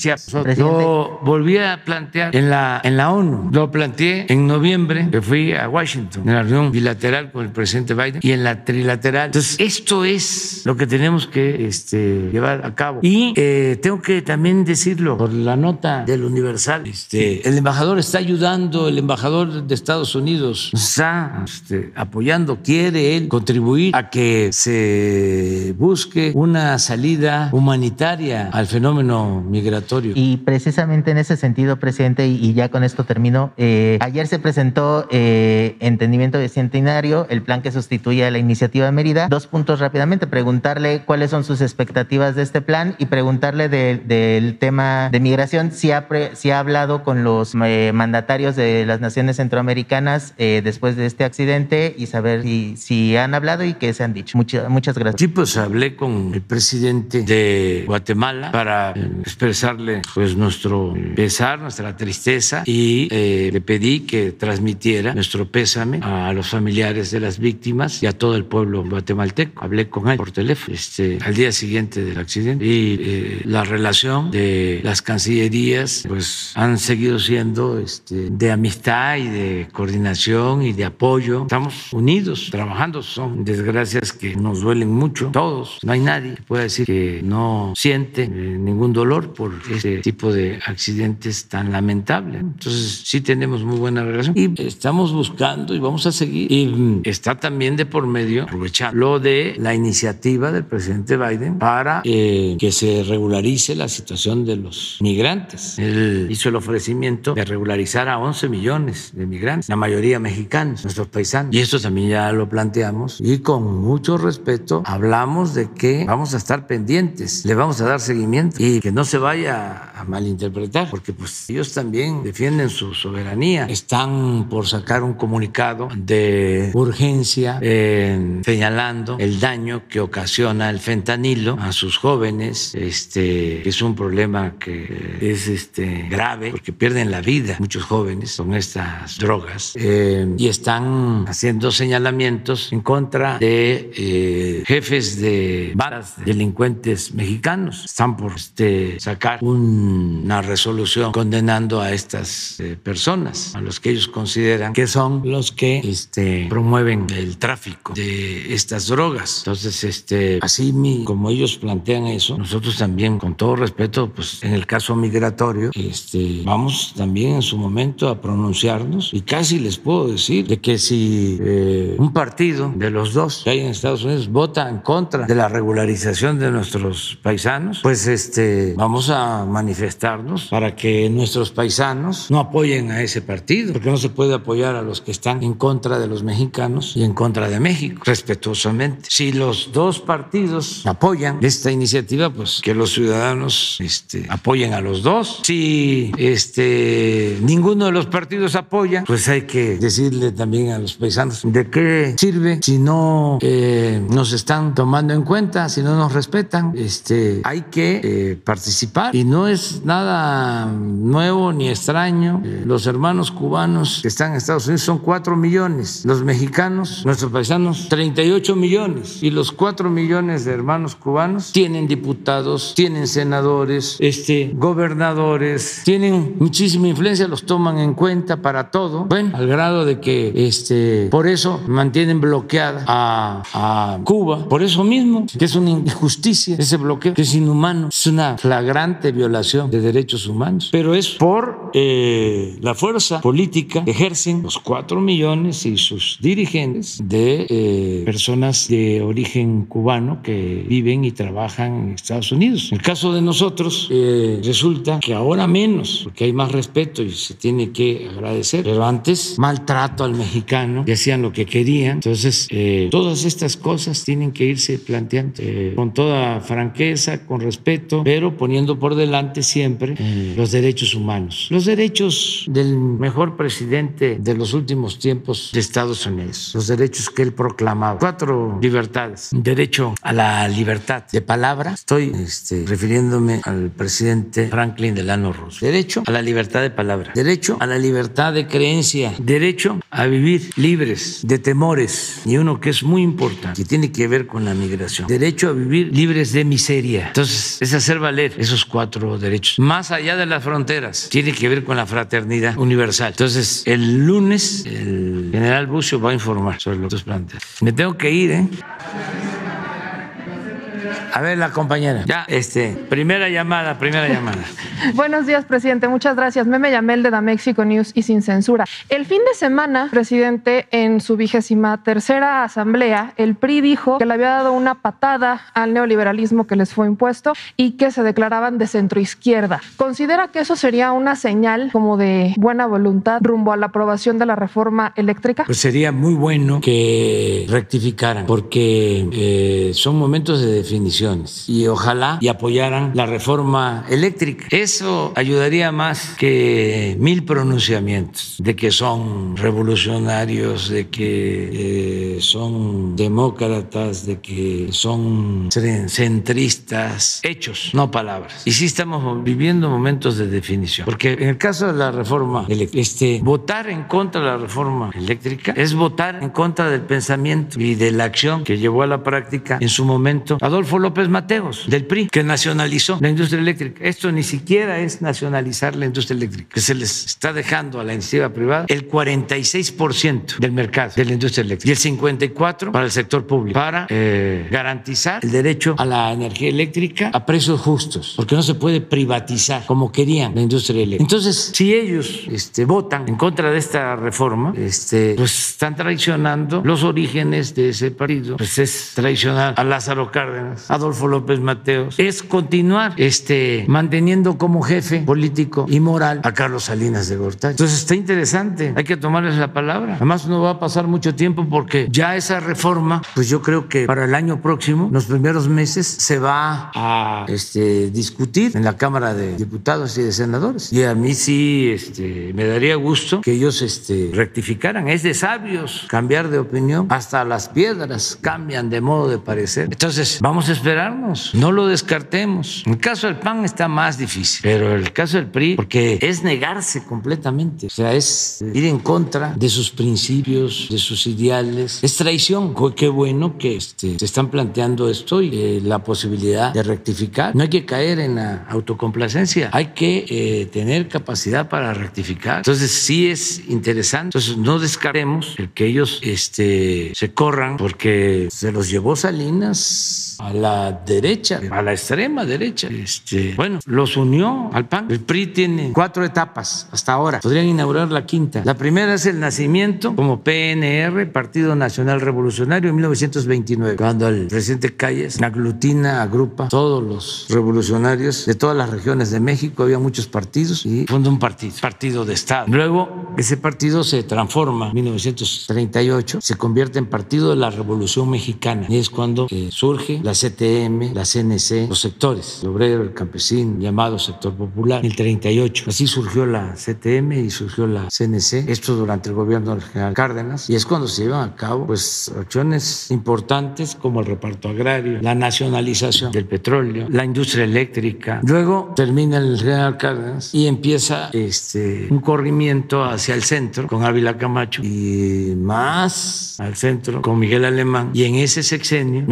Lo volví a plantear en la, en la ONU. Lo planteé en noviembre, que fui a Washington, en la reunión bilateral con el presidente Biden y en la trilateral. Entonces, esto es lo que tenemos que este, llevar a cabo. Y eh, tengo que también decirlo por la nota del Universal. Este, el embajador está ayudando, el embajador de Estados Unidos está este, apoyando, quiere él contribuir a que se busque una salida humanitaria al fenómeno migratorio. Y precisamente en ese sentido, presidente, y ya con esto termino, eh, ayer se presentó eh, Entendimiento Bicentenario, el plan que sustituye a la iniciativa Mérida. Dos puntos rápidamente, preguntarle cuáles son sus expectativas de este plan y preguntarle del tema de migración, si ha, si ha hablado con los eh, mandatarios de las naciones centroamericanas después de este accidente y saber si, si han hablado y qué se han dicho. Muchas, muchas gracias. Sí, pues hablé con el presidente de Guatemala para expresarle pues nuestro pesar, nuestra tristeza y eh, le pedí que transmitiera nuestro pésame a los familiares de las víctimas y a todo el pueblo guatemalteco. Hablé con él por teléfono este, al día siguiente del accidente y eh, la relación de las cancillerías pues han seguido siendo este, de amistad y de coordinación y de apoyo. Estamos unidos trabajando. Son desgracias que nos duelen mucho, todos. No hay nadie que pueda decir que no siente eh, ningún dolor por este tipo de accidentes tan lamentables. Entonces, sí tenemos muy buena relación y estamos buscando y vamos a seguir. Y está también de por medio, aprovechar lo de la iniciativa del presidente Biden para eh, que se regularice la situación de los migrantes. Él hizo el ofrecimiento de regularizar a 11 millones de migrantes, la mayoría mexicanos, nuestros paisanos. Y esto también ya lo planteamos y con mucho respeto hablamos de que vamos a estar pendientes, le vamos a dar seguimiento y que no se vaya a malinterpretar, porque pues ellos también defienden su soberanía. Están por sacar un comunicado de urgencia eh, señalando el daño que ocasiona el fentanilo a sus jóvenes, este es un problema que es este grave porque pierden la vida muchos jóvenes con estas drogas eh, y están haciendo señalamientos en contra de eh, jefes de bandas de delincuentes mexicanos. Están por este, sacar una resolución condenando a estas personas, a los que ellos consideran que son los que este, promueven el tráfico de estas drogas. Entonces, este, así como ellos plantean eso, nosotros también, con todo respeto, pues en el caso migratorio, este, vamos también en su momento a pronunciarnos y casi les puedo decir de que si eh, un partido de los dos que hay en Estados Unidos vota en contra de la regularización de nuestros paisanos, pues este, vamos a manifestarnos para que nuestros paisanos no apoyen a ese partido, porque no se puede apoyar a los que están en contra de los mexicanos y en contra de México, respetuosamente. Si los dos partidos apoyan esta iniciativa, pues que los ciudadanos este, apoyen a los dos. Si este, ninguno de los partidos apoya, pues hay que decirle también a los paisanos de qué sirve si no eh, nos están tomando en cuenta, si no nos respetan. Este, hay que eh, participar y no es nada nuevo ni extraño. Los hermanos cubanos que están en Estados Unidos son 4 millones. Los mexicanos, nuestros paisanos, 38 millones. Y los 4 millones de hermanos cubanos tienen diputados, tienen senadores, este, gobernadores, tienen muchísima influencia, los toman en cuenta para todo. Bueno, al grado de que este, por eso mantienen bloqueada a, a Cuba. Por eso mismo, que es una injusticia ese bloqueo, que es inhumano, es una flagrante violación de derechos humanos. Pero es por eh, la fuerza política que ejercen los cuatro millones y sus dirigentes de eh, personas de origen cubano que viven y trabajan en Estados Unidos. En el caso de nosotros, eh, resulta que ahora menos, porque hay más respeto y se tiene que agradecer, pero antes maltrato al mexicano y hacían lo que querían. Entonces, eh, todas estas cosas tienen que irse planteando con toda franqueza, con respeto, pero poniendo por delante siempre los derechos humanos, los derechos del mejor presidente de los últimos tiempos de Estados Unidos, los derechos que él proclamaba. Cuatro libertades. Derecho a la libertad de palabra. Estoy este, refiriéndome al presidente Franklin Delano Roosevelt. Derecho a la libertad de palabra. Derecho a la libertad de creencia. Derecho a vivir libres de temores. Y uno que es muy importante, que tiene que ver con la migración. Derecho a vivir libres de miseria. Entonces, es hacer valer esos cuatro derechos. Más allá de las fronteras, tiene que ver con la fraternidad universal. Entonces, el lunes, el general Bucio va a informar sobre los planteos. Me tengo que ir, ¿eh? A ver, la compañera. Ya, este, primera llamada, primera llamada. Buenos días, presidente. Muchas gracias. Meme Yamel de Da México News y sin censura. El fin de semana, presidente, en su vigésima tercera asamblea, el PRI dijo que le había dado una patada al neoliberalismo que les fue impuesto y que se declaraban de centroizquierda. ¿Considera que eso sería una señal como de buena voluntad rumbo a la aprobación de la reforma eléctrica? Pues sería muy bueno que rectificaran, porque eh, son momentos de definición y ojalá y apoyaran la reforma eléctrica. Eso ayudaría más que mil pronunciamientos de que son revolucionarios, de que eh, son demócratas, de que son centristas, hechos, no palabras. Y sí estamos viviendo momentos de definición, porque en el caso de la reforma eléctrica, este, votar en contra de la reforma eléctrica es votar en contra del pensamiento y de la acción que llevó a la práctica en su momento Adolfo López López Mateos, del PRI, que nacionalizó la industria eléctrica. Esto ni siquiera es nacionalizar la industria eléctrica, que se les está dejando a la iniciativa privada el 46% del mercado de la industria eléctrica y el 54% para el sector público, para eh, garantizar el derecho a la energía eléctrica a precios justos, porque no se puede privatizar como querían la industria eléctrica. Entonces, si ellos este, votan en contra de esta reforma, este, pues están traicionando los orígenes de ese partido, pues es traicionar a Lázaro Cárdenas, a Adolfo López Mateos, es continuar este, manteniendo como jefe político y moral a Carlos Salinas de Gortari. Entonces está interesante, hay que tomarles la palabra. Además no va a pasar mucho tiempo porque ya esa reforma, pues yo creo que para el año próximo, los primeros meses, se va a este, discutir en la Cámara de Diputados y de Senadores. Y a mí sí este, me daría gusto que ellos este, rectificaran. Es de sabios cambiar de opinión. Hasta las piedras cambian de modo de parecer. Entonces, vamos a esperar no lo descartemos. el caso del PAN está más difícil, pero el caso del PRI, porque es negarse completamente, o sea, es ir en contra de sus principios, de sus ideales, es traición. Qué bueno que este, se están planteando esto y eh, la posibilidad de rectificar. No hay que caer en la autocomplacencia, hay que eh, tener capacidad para rectificar. Entonces, sí es interesante. Entonces, no descartemos el que ellos este, se corran porque se los llevó Salinas a la derecha, a la extrema derecha. Este, bueno, los unió al PAN. El PRI tiene cuatro etapas hasta ahora. Podrían inaugurar la quinta. La primera es el nacimiento como PNR, Partido Nacional Revolucionario, en 1929, cuando el presidente Calles aglutina, agrupa todos los revolucionarios de todas las regiones de México. Había muchos partidos y funda un partido, partido de Estado. Luego, ese partido se transforma en 1938, se convierte en Partido de la Revolución Mexicana y es cuando eh, surge la CTA La CNC, los sectores, el obrero, el campesino, llamado sector popular, el 38. Así surgió la CTM y surgió la CNC, esto durante el gobierno del general Cárdenas, y es cuando se llevan a cabo pues acciones importantes como el reparto agrario, la nacionalización del petróleo, la industria eléctrica. Luego termina el general Cárdenas y empieza este, un corrimiento hacia el centro con Ávila Camacho y más al centro con Miguel Alemán. Y en ese sexenio,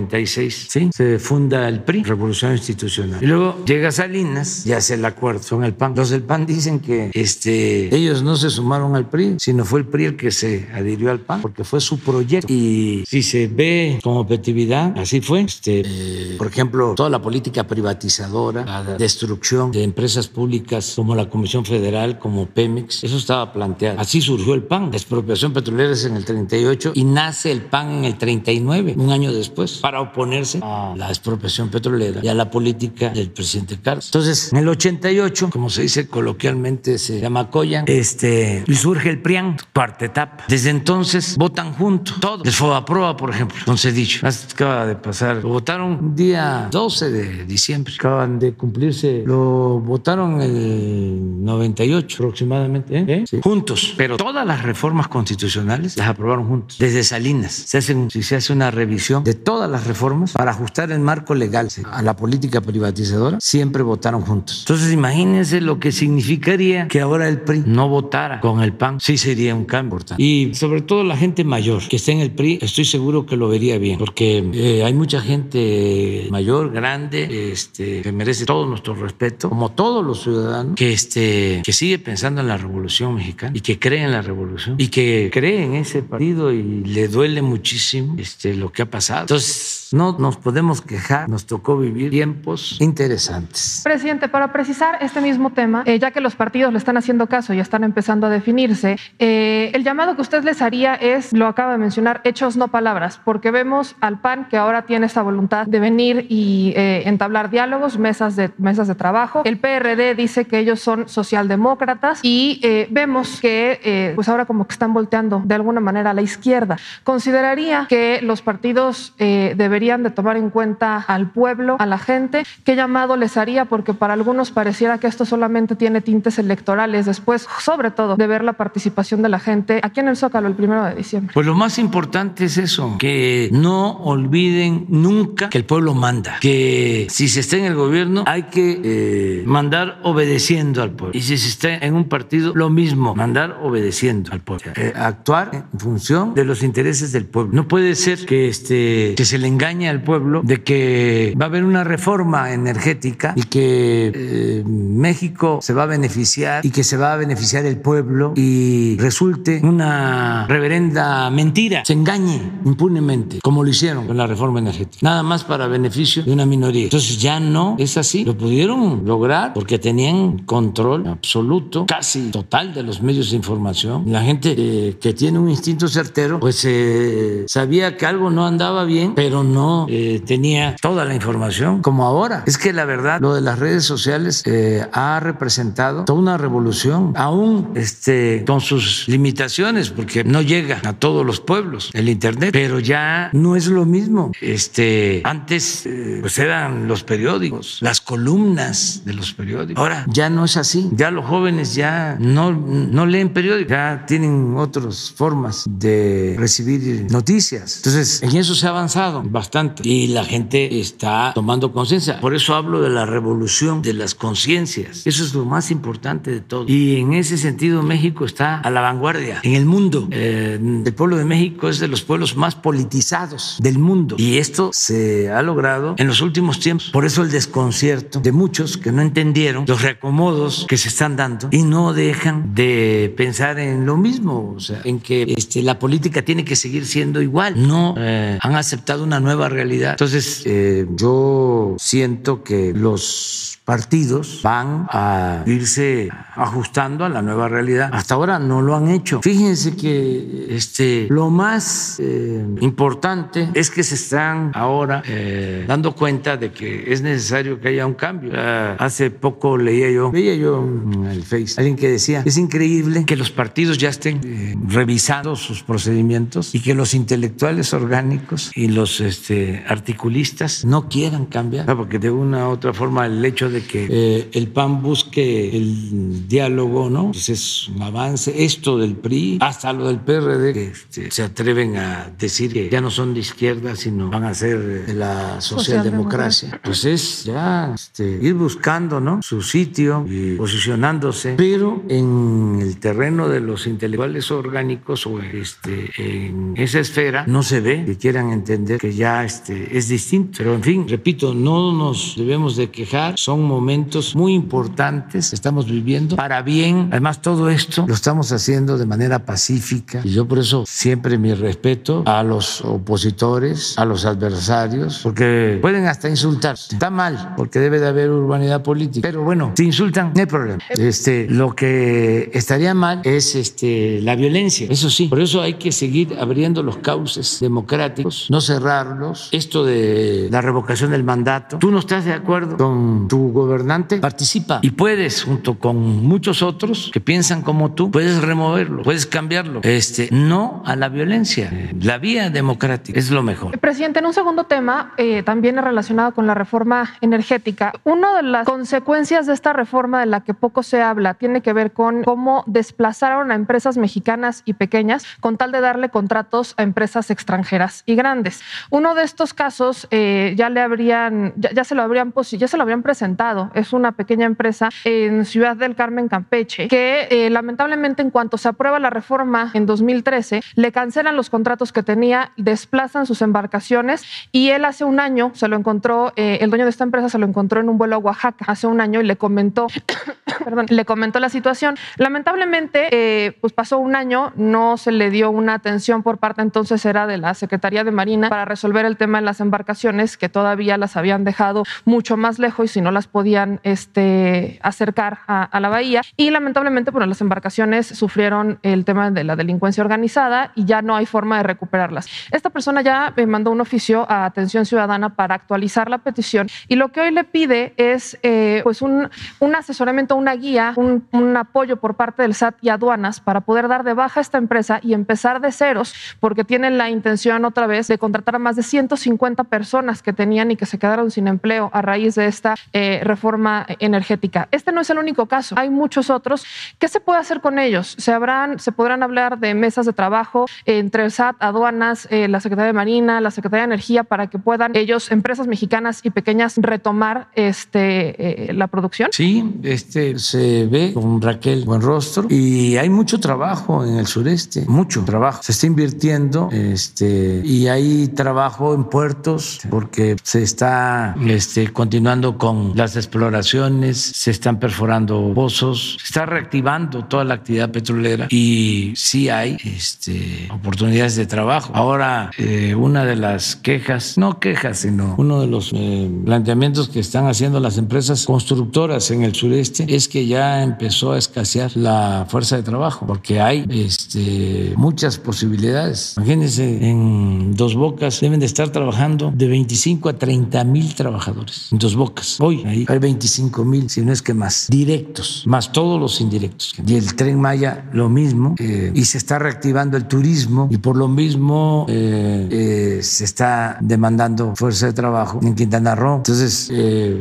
1946, ¿sí? se funda el PRI, Revolución Institucional. Y luego llega Salinas y hace el acuerdo con el PAN. Los del PAN dicen que este, ellos no se sumaron al PRI, sino fue el PRI el que se adhirió al PAN porque fue su proyecto. Y si se ve como objetividad, así fue. Este, eh, por ejemplo, toda la política privatizadora, la destrucción de empresas públicas como la Comisión Federal, como Pemex, eso estaba planteado. Así surgió el PAN. La expropiación petrolera es en el 38 y nace el PAN en el 39, un año después, para oponerse a la expropiación petrolera y a la política del presidente Carlos. Entonces, en el 88, como se dice coloquialmente, se llama Coyan, este, y surge el PRIAN, cuarta etapa. Desde entonces votan juntos, todos. El FOBAPROA, por ejemplo, Cedillo. Acaba de pasar, lo votaron día 12 de diciembre, acaban de cumplirse, lo votaron el 98 aproximadamente, ¿eh? Sí. juntos, pero todas las reformas constitucionales las aprobaron juntos, desde Salinas. Se hacen, si se hace una revisión de todas las reformas para ajustar el marco legal a la política privatizadora, siempre votaron juntos. Entonces imagínense lo que significaría que ahora el PRI no votara con el PAN, sí sería un cambio importante. Y sobre todo la gente mayor que esté en el PRI, estoy seguro que lo vería bien, porque eh, hay mucha gente mayor, grande, este, que merece todo nuestro respeto, como todos los ciudadanos, que, este, que sigue pensando en la revolución mexicana y que cree en la revolución y que cree en ese partido y le duele muchísimo este, lo que ha pasado. Entonces, this no nos podemos quejar, nos tocó vivir tiempos interesantes. Presidente, para precisar este mismo tema, eh, ya que los partidos le están haciendo caso y están empezando a definirse, eh, el llamado que usted les haría es, lo acaba de mencionar, hechos no palabras, porque vemos al PAN que ahora tiene esta voluntad de venir y eh, entablar diálogos, mesas de, mesas de trabajo. El PRD dice que ellos son socialdemócratas y vemos que pues ahora como que están volteando de alguna manera a la izquierda. ¿Consideraría que los partidos deberían de tomar en cuenta al pueblo, a la gente. ¿Qué llamado les haría? Porque para algunos pareciera que esto solamente tiene tintes electorales después, sobre todo, de ver la participación de la gente aquí en el Zócalo el primero de diciembre. Pues lo más importante es eso, que no olviden nunca que el pueblo manda, que si se está en el gobierno hay que eh, mandar obedeciendo al pueblo. Y si se está en un partido, lo mismo, mandar obedeciendo al pueblo. Eh, actuar en función de los intereses del pueblo. No puede ser que, este, que se le engañe al pueblo de que va a haber una reforma energética y que eh, México se va a beneficiar y que se va a beneficiar el pueblo y resulte una reverenda mentira, se engañe impunemente, como lo hicieron con la reforma energética, nada más para beneficio de una minoría. Entonces ya no es así, lo pudieron lograr porque tenían control absoluto, casi total de los medios de información. La gente eh, que tiene un instinto certero, pues eh, sabía que algo no andaba bien, pero no no eh, tenía toda la información como ahora. Es que la verdad, lo de las redes sociales eh, ha representado toda una revolución, aún este, con sus limitaciones, porque no llega a todos los pueblos el Internet, pero ya no es lo mismo. Este, antes eh, pues eran los periódicos, las columnas de los periódicos. Ahora ya no es así. Ya los jóvenes ya no, no leen periódicos, ya tienen otras formas de recibir noticias. Entonces, en eso se ha avanzado bastante y la gente está tomando conciencia. Por eso hablo de la revolución de las conciencias. Eso es lo más importante de todo. Y en ese sentido México está a la vanguardia en el mundo. Eh, el pueblo de México es de los pueblos más politizados del mundo y esto se ha logrado en los últimos tiempos. Por eso el desconcierto de muchos que no entendieron los reacomodos que se están dando y no dejan de pensar en lo mismo, o sea, en que este, la política tiene que seguir siendo igual. No eh, han aceptado una nueva realidad. Entonces, eh, yo siento que los partidos van a irse ajustando a la nueva realidad. Hasta ahora no lo han hecho. Fíjense que este, lo más eh, importante es que se están ahora eh, dando cuenta de que es necesario que haya un cambio. hace poco leía yo, veía yo en el Face, alguien que decía, es increíble que los partidos ya estén eh, revisando sus procedimientos y que los intelectuales orgánicos y los este, articulistas no quieran cambiar, porque de una u otra forma el hecho de que eh, el PAN busque el diálogo, ¿no? Pues es un avance. Esto del PRI, hasta lo del PRD, que este, se atreven a decir que ya no son de izquierda, sino van a ser la socialdemocracia. Pues es ya este, ir buscando, ¿no? Su sitio y posicionándose, pero en el terreno de los intelectuales orgánicos o este, en esa esfera no se ve que quieran entender que ya este, es distinto. Pero en fin, repito, no nos debemos de quejar, son momentos muy importantes que estamos viviendo para bien. Además, todo esto lo estamos haciendo de manera pacífica y yo por eso siempre mi respeto a los opositores, a los adversarios, porque pueden hasta insultar. Está mal, porque debe de haber urbanidad política. Pero bueno, si insultan, no hay problema. Este, lo que estaría mal es este, la violencia, eso sí. Por eso hay que seguir abriendo los cauces democráticos, no cerrarlos. Esto de la revocación del mandato, tú no estás de acuerdo con tu gobernante, participa y puedes, junto con muchos otros que piensan como tú, puedes removerlo, puedes cambiarlo. Este, no a la violencia. La vía democrática es lo mejor. Presidente, en un segundo tema, eh, también relacionado con la reforma energética, una de las consecuencias de esta reforma de la que poco se habla tiene que ver con cómo desplazaron a empresas mexicanas y pequeñas con tal de darle contratos a empresas extranjeras y grandes. Uno de estos casos eh, ya le habrían, ya, se lo habrían ya se lo habrían presentado. Es una pequeña empresa en Ciudad del Carmen, Campeche, que eh, lamentablemente en cuanto se aprueba la reforma en 2013, le cancelan los contratos que tenía, desplazan sus embarcaciones y él hace un año se lo encontró, eh, el dueño de esta empresa se lo encontró en un vuelo a Oaxaca hace un año y le comentó, perdón, le comentó la situación. Lamentablemente, eh, pues pasó un año, no se le dio una atención por parte entonces era de la Secretaría de Marina para resolver el tema de las embarcaciones que todavía las habían dejado mucho más lejos y si no las podían este, acercar a, la bahía. Y lamentablemente, bueno, las embarcaciones sufrieron el tema de la delincuencia organizada y ya no hay forma de recuperarlas. Esta persona ya mandó un oficio a Atención Ciudadana para actualizar la petición y lo que hoy le pide es eh, pues un, un asesoramiento, una guía, un, un, apoyo por parte del SAT y aduanas para poder dar de baja a esta empresa y empezar de ceros, porque tienen la intención otra vez de contratar a más de 150 personas que tenían y que se quedaron sin empleo a raíz de esta eh, reforma energética. Este no es el único caso, hay muchos otros. ¿Qué se puede hacer con ellos? Se, habrán, se podrán hablar de mesas de trabajo entre el SAT, aduanas, eh, la Secretaría de Marina, la Secretaría de Energía, para que puedan ellos, empresas mexicanas y pequeñas, retomar este, eh, la producción? Sí, este, se ve con Raquel Buenrostro y hay mucho trabajo en el sureste, mucho trabajo. Se está invirtiendo este, y hay trabajo en puertos porque se está este, continuando con las exploraciones, se están perforando pozos, se está reactivando toda la actividad petrolera y sí hay este, oportunidades de trabajo. Ahora, eh, una de las quejas, no quejas, sino uno de los eh, planteamientos que están haciendo las empresas constructoras en el sureste es que ya empezó a escasear la fuerza de trabajo, porque hay este, muchas posibilidades. Imagínense, en Dos Bocas deben de estar trabajando de 25 a 30 mil trabajadores. En Dos Bocas. Hoy hay 25 mil, si no es que más, directos, más todos los indirectos. Y el tren Maya lo mismo, eh, y se está reactivando el turismo, y por lo mismo eh, eh, se está demandando fuerza de trabajo en Quintana Roo. Entonces,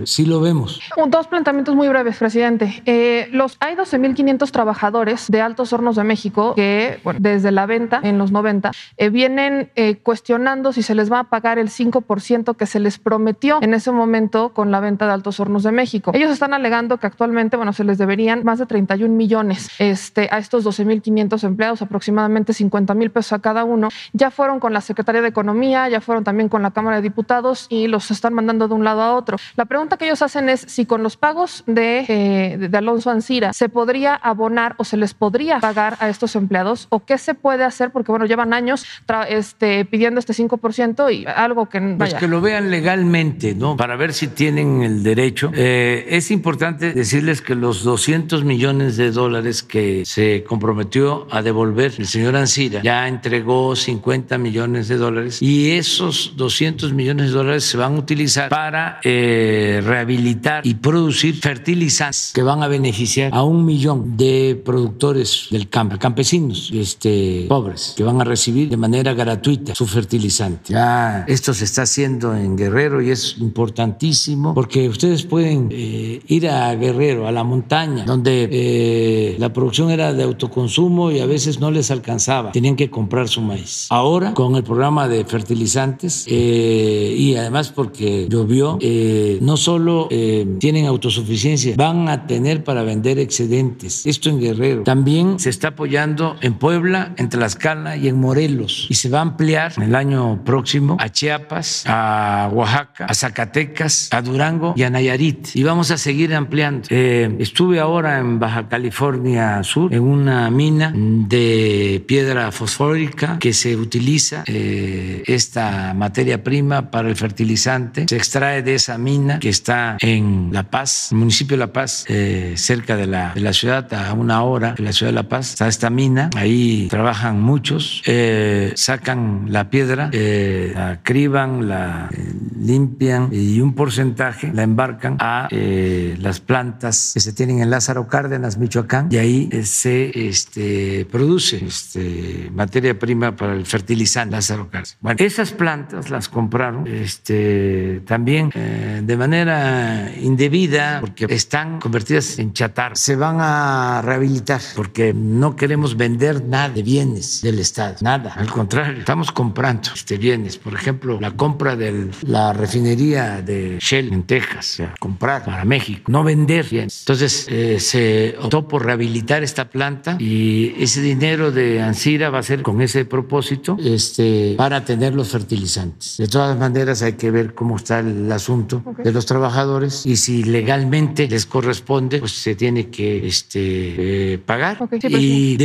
sí lo vemos. Dos planteamientos muy breves, presidente. los, hay 12.500 trabajadores de Altos Hornos de México que, bueno, desde la venta en los 90, vienen cuestionando si se les va a pagar el 5% que se les prometió en ese momento con la venta de Altos Hornos de México. Ellos están alegando que actualmente, bueno, se les deberían más de 31 millones este, a estos 12.500 empleados, aproximadamente 50 mil pesos a cada uno. Ya fueron con la Secretaría de Economía, ya fueron también con la Cámara de Diputados y los están mandando de un lado a otro. La pregunta que ellos hacen es si con los pagos de, eh, de Alonso Ancira se podría abonar o se les podría pagar a estos empleados o qué se puede hacer? Porque, bueno, llevan años este, pidiendo este 5% y algo que... Pues vaya. Pues que lo vean legalmente, ¿no? Para ver si tienen el derecho. Eh, es importante decirles que los 200 millones de dólares que se comprometió a devolver el señor Ansira ya entregó 50 millones de dólares y esos 200 millones de dólares se van a utilizar para eh, rehabilitar y producir fertilizantes que van a beneficiar a un millón de productores del campo, campesinos este, pobres, que van a recibir de manera gratuita su fertilizante. Esto se está haciendo en Guerrero y es importantísimo porque ustedes pueden eh, ir a Guerrero, a la montaña, donde eh, la producción era de autoconsumo y a veces no les alcanzaba, tenían que comprar su maíz. Ahora, con el programa de fertilizantes eh, y además porque llovió, no solo tienen autosuficiencia, van a tener para vender excedentes. Esto en Guerrero. También se está apoyando en Puebla, en Tlaxcala y en Morelos y se va a ampliar el año próximo a Chiapas, a Oaxaca, a Zacatecas, a Durango y a Nayarit. Y vamos a seguir ampliando. Eh, estuve ahora en Baja California Sur, en una mina de piedra fosfórica que se utiliza eh, esta materia prima para el fertilizante. Se extrae de esa mina que está en La Paz, el municipio de La Paz, eh, cerca de la, de la, ciudad, a una hora de la ciudad de La Paz. Está esta mina, ahí trabajan muchos, sacan la piedra, la criban, la limpian y un porcentaje la embarcan a eh, las plantas que se tienen en Lázaro Cárdenas, Michoacán, y ahí eh, se este, produce este, materia prima para el fertilizante Lázaro Cárdenas. Bueno, esas plantas las compraron este, también eh, de manera indebida porque están convertidas en chatar. Se van a rehabilitar porque no queremos vender nada de bienes del Estado, nada. Al contrario, estamos comprando este, bienes. Por ejemplo, la compra de la refinería de Shell en Texas, comprar para México, no vender bienes. Entonces eh, se optó por rehabilitar esta planta y ese dinero de Ansira va a ser con ese propósito este, para tener los fertilizantes. De todas maneras hay que ver cómo está el asunto de los trabajadores y si legalmente les corresponde, pues se tiene que este, eh, pagar y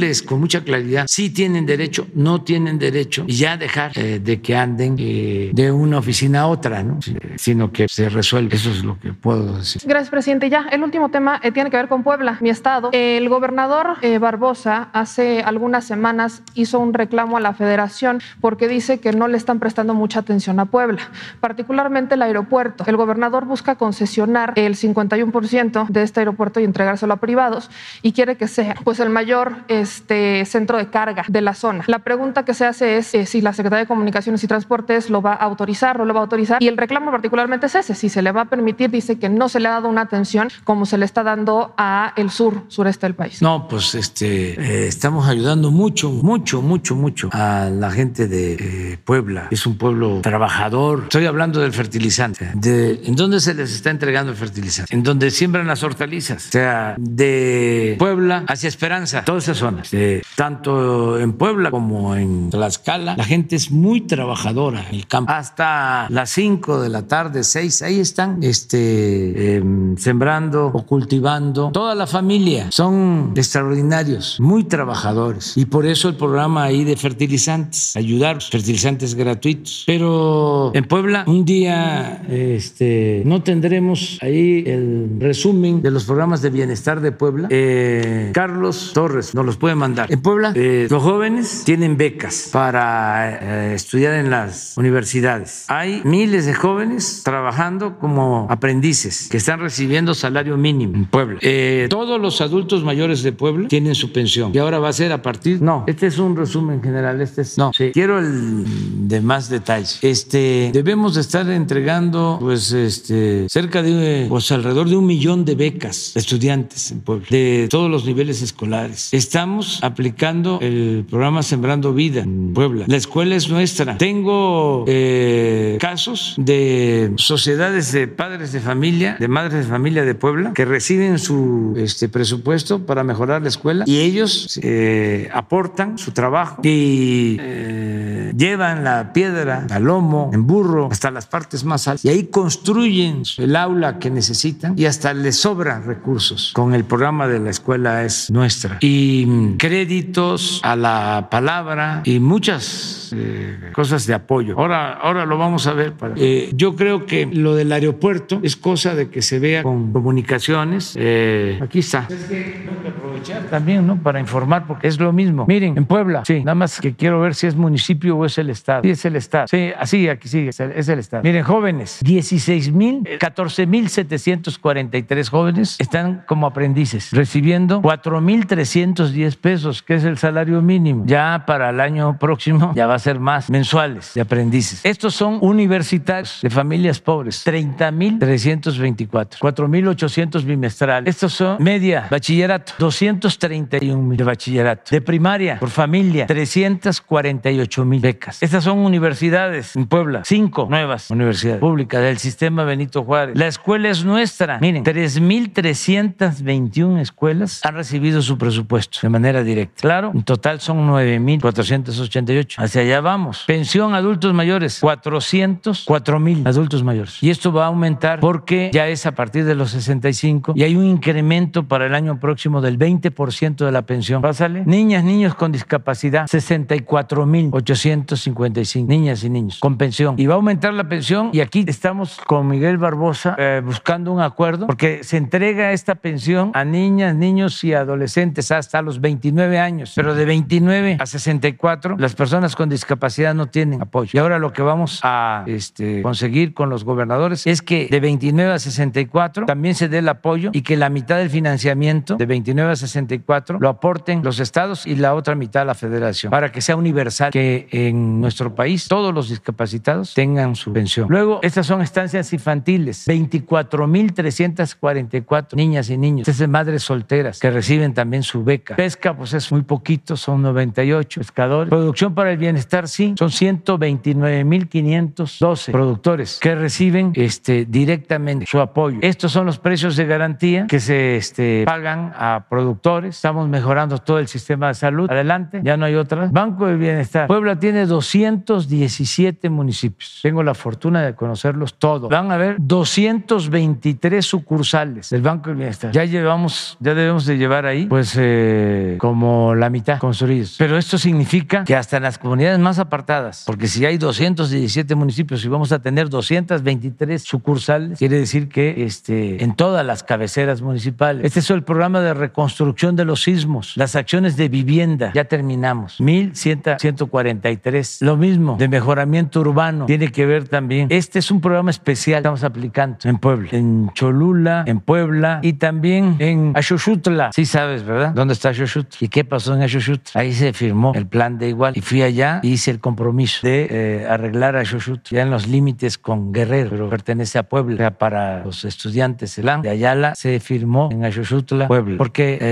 decirles con mucha claridad si tienen derecho, no tienen derecho y ya dejar eh, de que anden de una oficina a otra, ¿no? sino que se resuelve. Eso es lo que puedo decir. Gracias, presidente. Ya, el último tema eh, tiene que ver con Puebla, mi estado. El gobernador eh, Barbosa hace algunas semanas hizo un reclamo a la federación porque dice que no le están prestando mucha atención a Puebla, particularmente el aeropuerto. El gobernador busca concesionar el 51% de este aeropuerto y entregárselo a privados y quiere que sea pues el mayor este, centro de carga de la zona. La pregunta que se hace es eh, si la Secretaría de Comunicaciones y Transportes lo va a autorizar, no lo va a autorizar y el reclamo particularmente es ese, si se le va a permitir, dice que no se le ha dado una atención como se le está dando a el sur, sureste del país. No, pues este, eh, estamos ayudando mucho, mucho, mucho, mucho a la gente de eh, Puebla. Es un pueblo trabajador. Estoy hablando del fertilizante. ¿En dónde se les está entregando el fertilizante? En donde siembran las hortalizas. O sea, de Puebla hacia Esperanza, todas zonas. tanto en Puebla como en Tlaxcala, la gente es muy trabajadora el campo. Hasta las 5 de la tarde, 6, ahí están este, em, sembrando o cultivando. Toda la familia son extraordinarios, muy trabajadores. Y por eso el programa ahí de fertilizantes, ayudar, fertilizantes gratuitos. Pero en Puebla, un día este, no tendremos ahí el resumen de los programas de bienestar de Puebla. Eh, Carlos Torres nos los puede mandar. En Puebla, eh, los jóvenes tienen becas para eh, estudiar en las universidades. Hay miles de jóvenes trabajando como aprendices que están recibiendo salario mínimo en Puebla. Eh, todos los adultos mayores de Puebla tienen su pensión y ahora va a ser a partir. No, este es un resumen general. Este es. No, sí. quiero el de más detalles. Este debemos de estar entregando, pues, este cerca de, pues, alrededor de un millón de becas estudiantes en Puebla de todos los niveles escolares. Estamos aplicando el programa Sembrando Vida en Puebla. La escuela es nuestra. Tengo eh, casos de sociedades de padres de familia, de madres de familia de Puebla, que reciben su este, presupuesto para mejorar la escuela y ellos eh, aportan su trabajo y eh, llevan la piedra al lomo, en burro, hasta las partes más altas y ahí construyen el aula que necesitan y hasta les sobran recursos con el programa de la escuela es nuestra y créditos a la palabra y muchas eh, cosas de apoyo. Ahora, ahora lo vamos a ver. Eh, yo creo que lo del aeropuerto es cosa de que se vea con comunicaciones. Eh, aquí está. Es que aprovechar también, ¿no? Para informar, porque es lo mismo. Miren, en Puebla, sí, nada más que quiero ver si es municipio o es el Estado. Sí, es el Estado. Sí, así, aquí sí, es el, es el Estado. Miren, jóvenes, 16 mil, 14 mil 743 jóvenes están como aprendices, recibiendo 4 mil 310 pesos, que es el salario mínimo. Ya para el año próximo ya va a ser más mensuales de aprendices. Estos son universitarios de familias pobres, 30 mil 324, 4 mil 800 bimestrales. Estos son media, bachillerato, 231 mil de bachillerato. De primaria, por familia, 348 mil becas. Estas son universidades en Puebla, cinco nuevas universidades públicas del sistema Benito Juárez. La escuela es nuestra. Miren, 3.321 escuelas han recibido su presupuesto de manera directa. Claro, en total son 9.488. Hacia allá vamos. Pensión adultos mayores, 404 mil adultos mayores. Y esto va a aumentar porque ya es a partir de los 65 y hay un incremento para el año próximo del 20% de la pensión. Pásale. Niñas, niños con discapacidad, 64 mil 855 niñas y niños con pensión. Y va a aumentar la pensión y aquí estamos con Miguel Barbosa eh, buscando un acuerdo porque se entrega esta pensión a niñas, niños y adolescentes hasta los 29 años, pero de 29 a 64 las personas con discapacidad no tienen apoyo. Y ahora lo que vamos a este, conseguir con los gobernadores es que de 29 a 64 también se dé el apoyo y que la mitad del financiamiento de 29 a 64 lo aporten los estados y la otra mitad la federación para que sea universal, que en nuestro país todos los discapacitados tengan su pensión. Luego, estas son estancias infantiles, 24.344 niñas y niños, es de madres solteras que reciben también su beca. Pesca, pues es muy poquito, son 98 pescadores. Producción para el bienestar, sí, son 129.512 productores que reciben este, directamente su apoyo. Estos son los precios de garantía que se este, pagan a productores. Estamos mejorando todo el sistema de salud. Adelante, ya no hay otras. Banco del Bienestar. Puebla tiene 217 municipios. Tengo la fortuna de conocerlos todos. Van a haber 223 sucursales del Banco del Bienestar. Ya llevamos, ya debemos de llevar ahí, pues, eh, como la mitad construidos. Pero esto significa que hasta en las comunidades más apartadas, porque si hay 217 municipios y vamos a tener 223 sucursales, quiere decir que este, en todas las cabeceras municipales. Este es el programa de reconstrucción de los sismos, las acciones de vivienda, ya terminamos, 1143. Lo mismo de mejoramiento urbano, tiene que ver también. Este es un programa especial estamos aplicando en Puebla, en Cholula, en Puebla y también en Axoxutla. Sí sabes, ¿verdad? ¿Dónde está Axoxutla? ¿Y qué pasó en Axoxutla? Ahí se firmó el plan de igual y fui allá y hice el compromiso de eh, arreglar Axoxutla, ya en los límites con Guerrero, pero pertenece a Puebla. Para los estudiantes de Ayala se firmó en Axoxutla, Puebla, porque eh,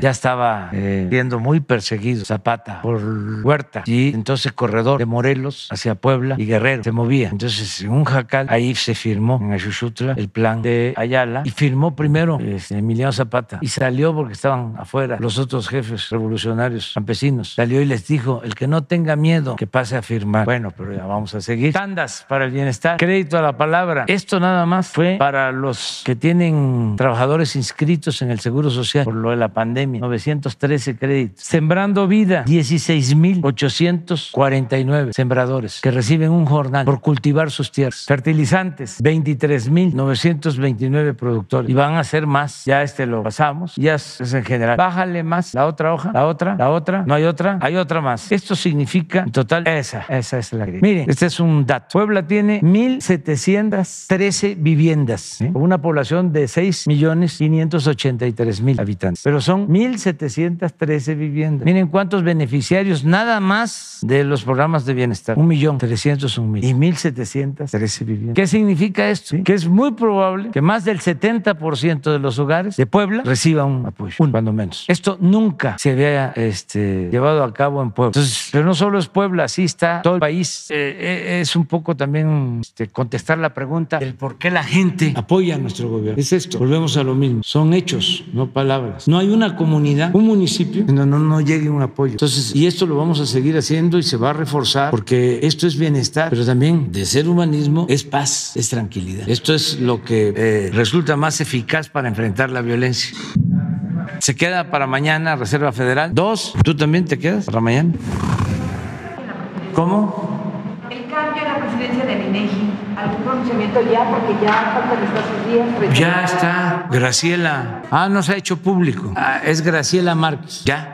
ya estaba eh, siendo muy perseguido Zapata por Huerta y entonces corredor de Morelos hacia Puebla y Guerrero se movía. Entonces en un jacal ahí se firmó en Axoxutla el plan de Ayala y firmó primero este, Emiliano Zapata y salió porque estaban afuera los otros jefes revolucionarios campesinos. Salió y les dijo, el que no tenga miedo que pase a firmar. Bueno, pero ya vamos a seguir. Tandas para el bienestar, crédito a la palabra. Esto nada más fue para los que tienen trabajadores inscritos en el Seguro Social por lo de la pandemia. 913 créditos. Sembrando vida, 16.849 sembradores que reciben un jornal por cultivar sus tierras. Fertilizantes, 23.929 productores. Y van a ser más. Ya este lo pasamos. Ya es en general. Bájale más la otra hoja, la otra, la otra. No hay otra. Hay otra más. Esto significa en total esa, esa es la Miren, este es un dato. Puebla tiene 1.713 viviendas, ¿eh? con una población de 6 millones 583 mil habitantes. Pero son 1.713 viviendas. Miren cuántos beneficiarios nada más de los programas de bienestar. Un millón trescientos mil y 1.713 viviendas. ¿Qué significa esto? Que es muy probable que más del 70% de los hogares de Puebla reciba un apoyo, un, cuando menos. Esto nunca se había este, llevado a cabo en Puebla. Entonces, pero no solo es Puebla, así está todo el país. Eh, eh, es un poco también este, contestar la pregunta del por qué la gente apoya a nuestro gobierno. Es esto, volvemos a lo mismo. Son hechos, no palabras. No hay una comunidad, un municipio, donde no, no llegue un apoyo. Entonces, y esto lo vamos a seguir haciendo y se va a reforzar porque esto es bienestar, pero también de ser humanismo es paz, es tranquilidad. Esto es lo que eh, resulta más eficaz para enfrentar la violencia. Se queda para mañana Reserva Federal. Dos, ¿tú también te quedas para mañana? ¿Cómo? El cambio en la presidencia del INEGI, algún pronunciamiento ya, porque ya faltan escasos días. Ya está, Graciela. Ah, no se ha hecho público. Ah, es Graciela Márquez. Ya.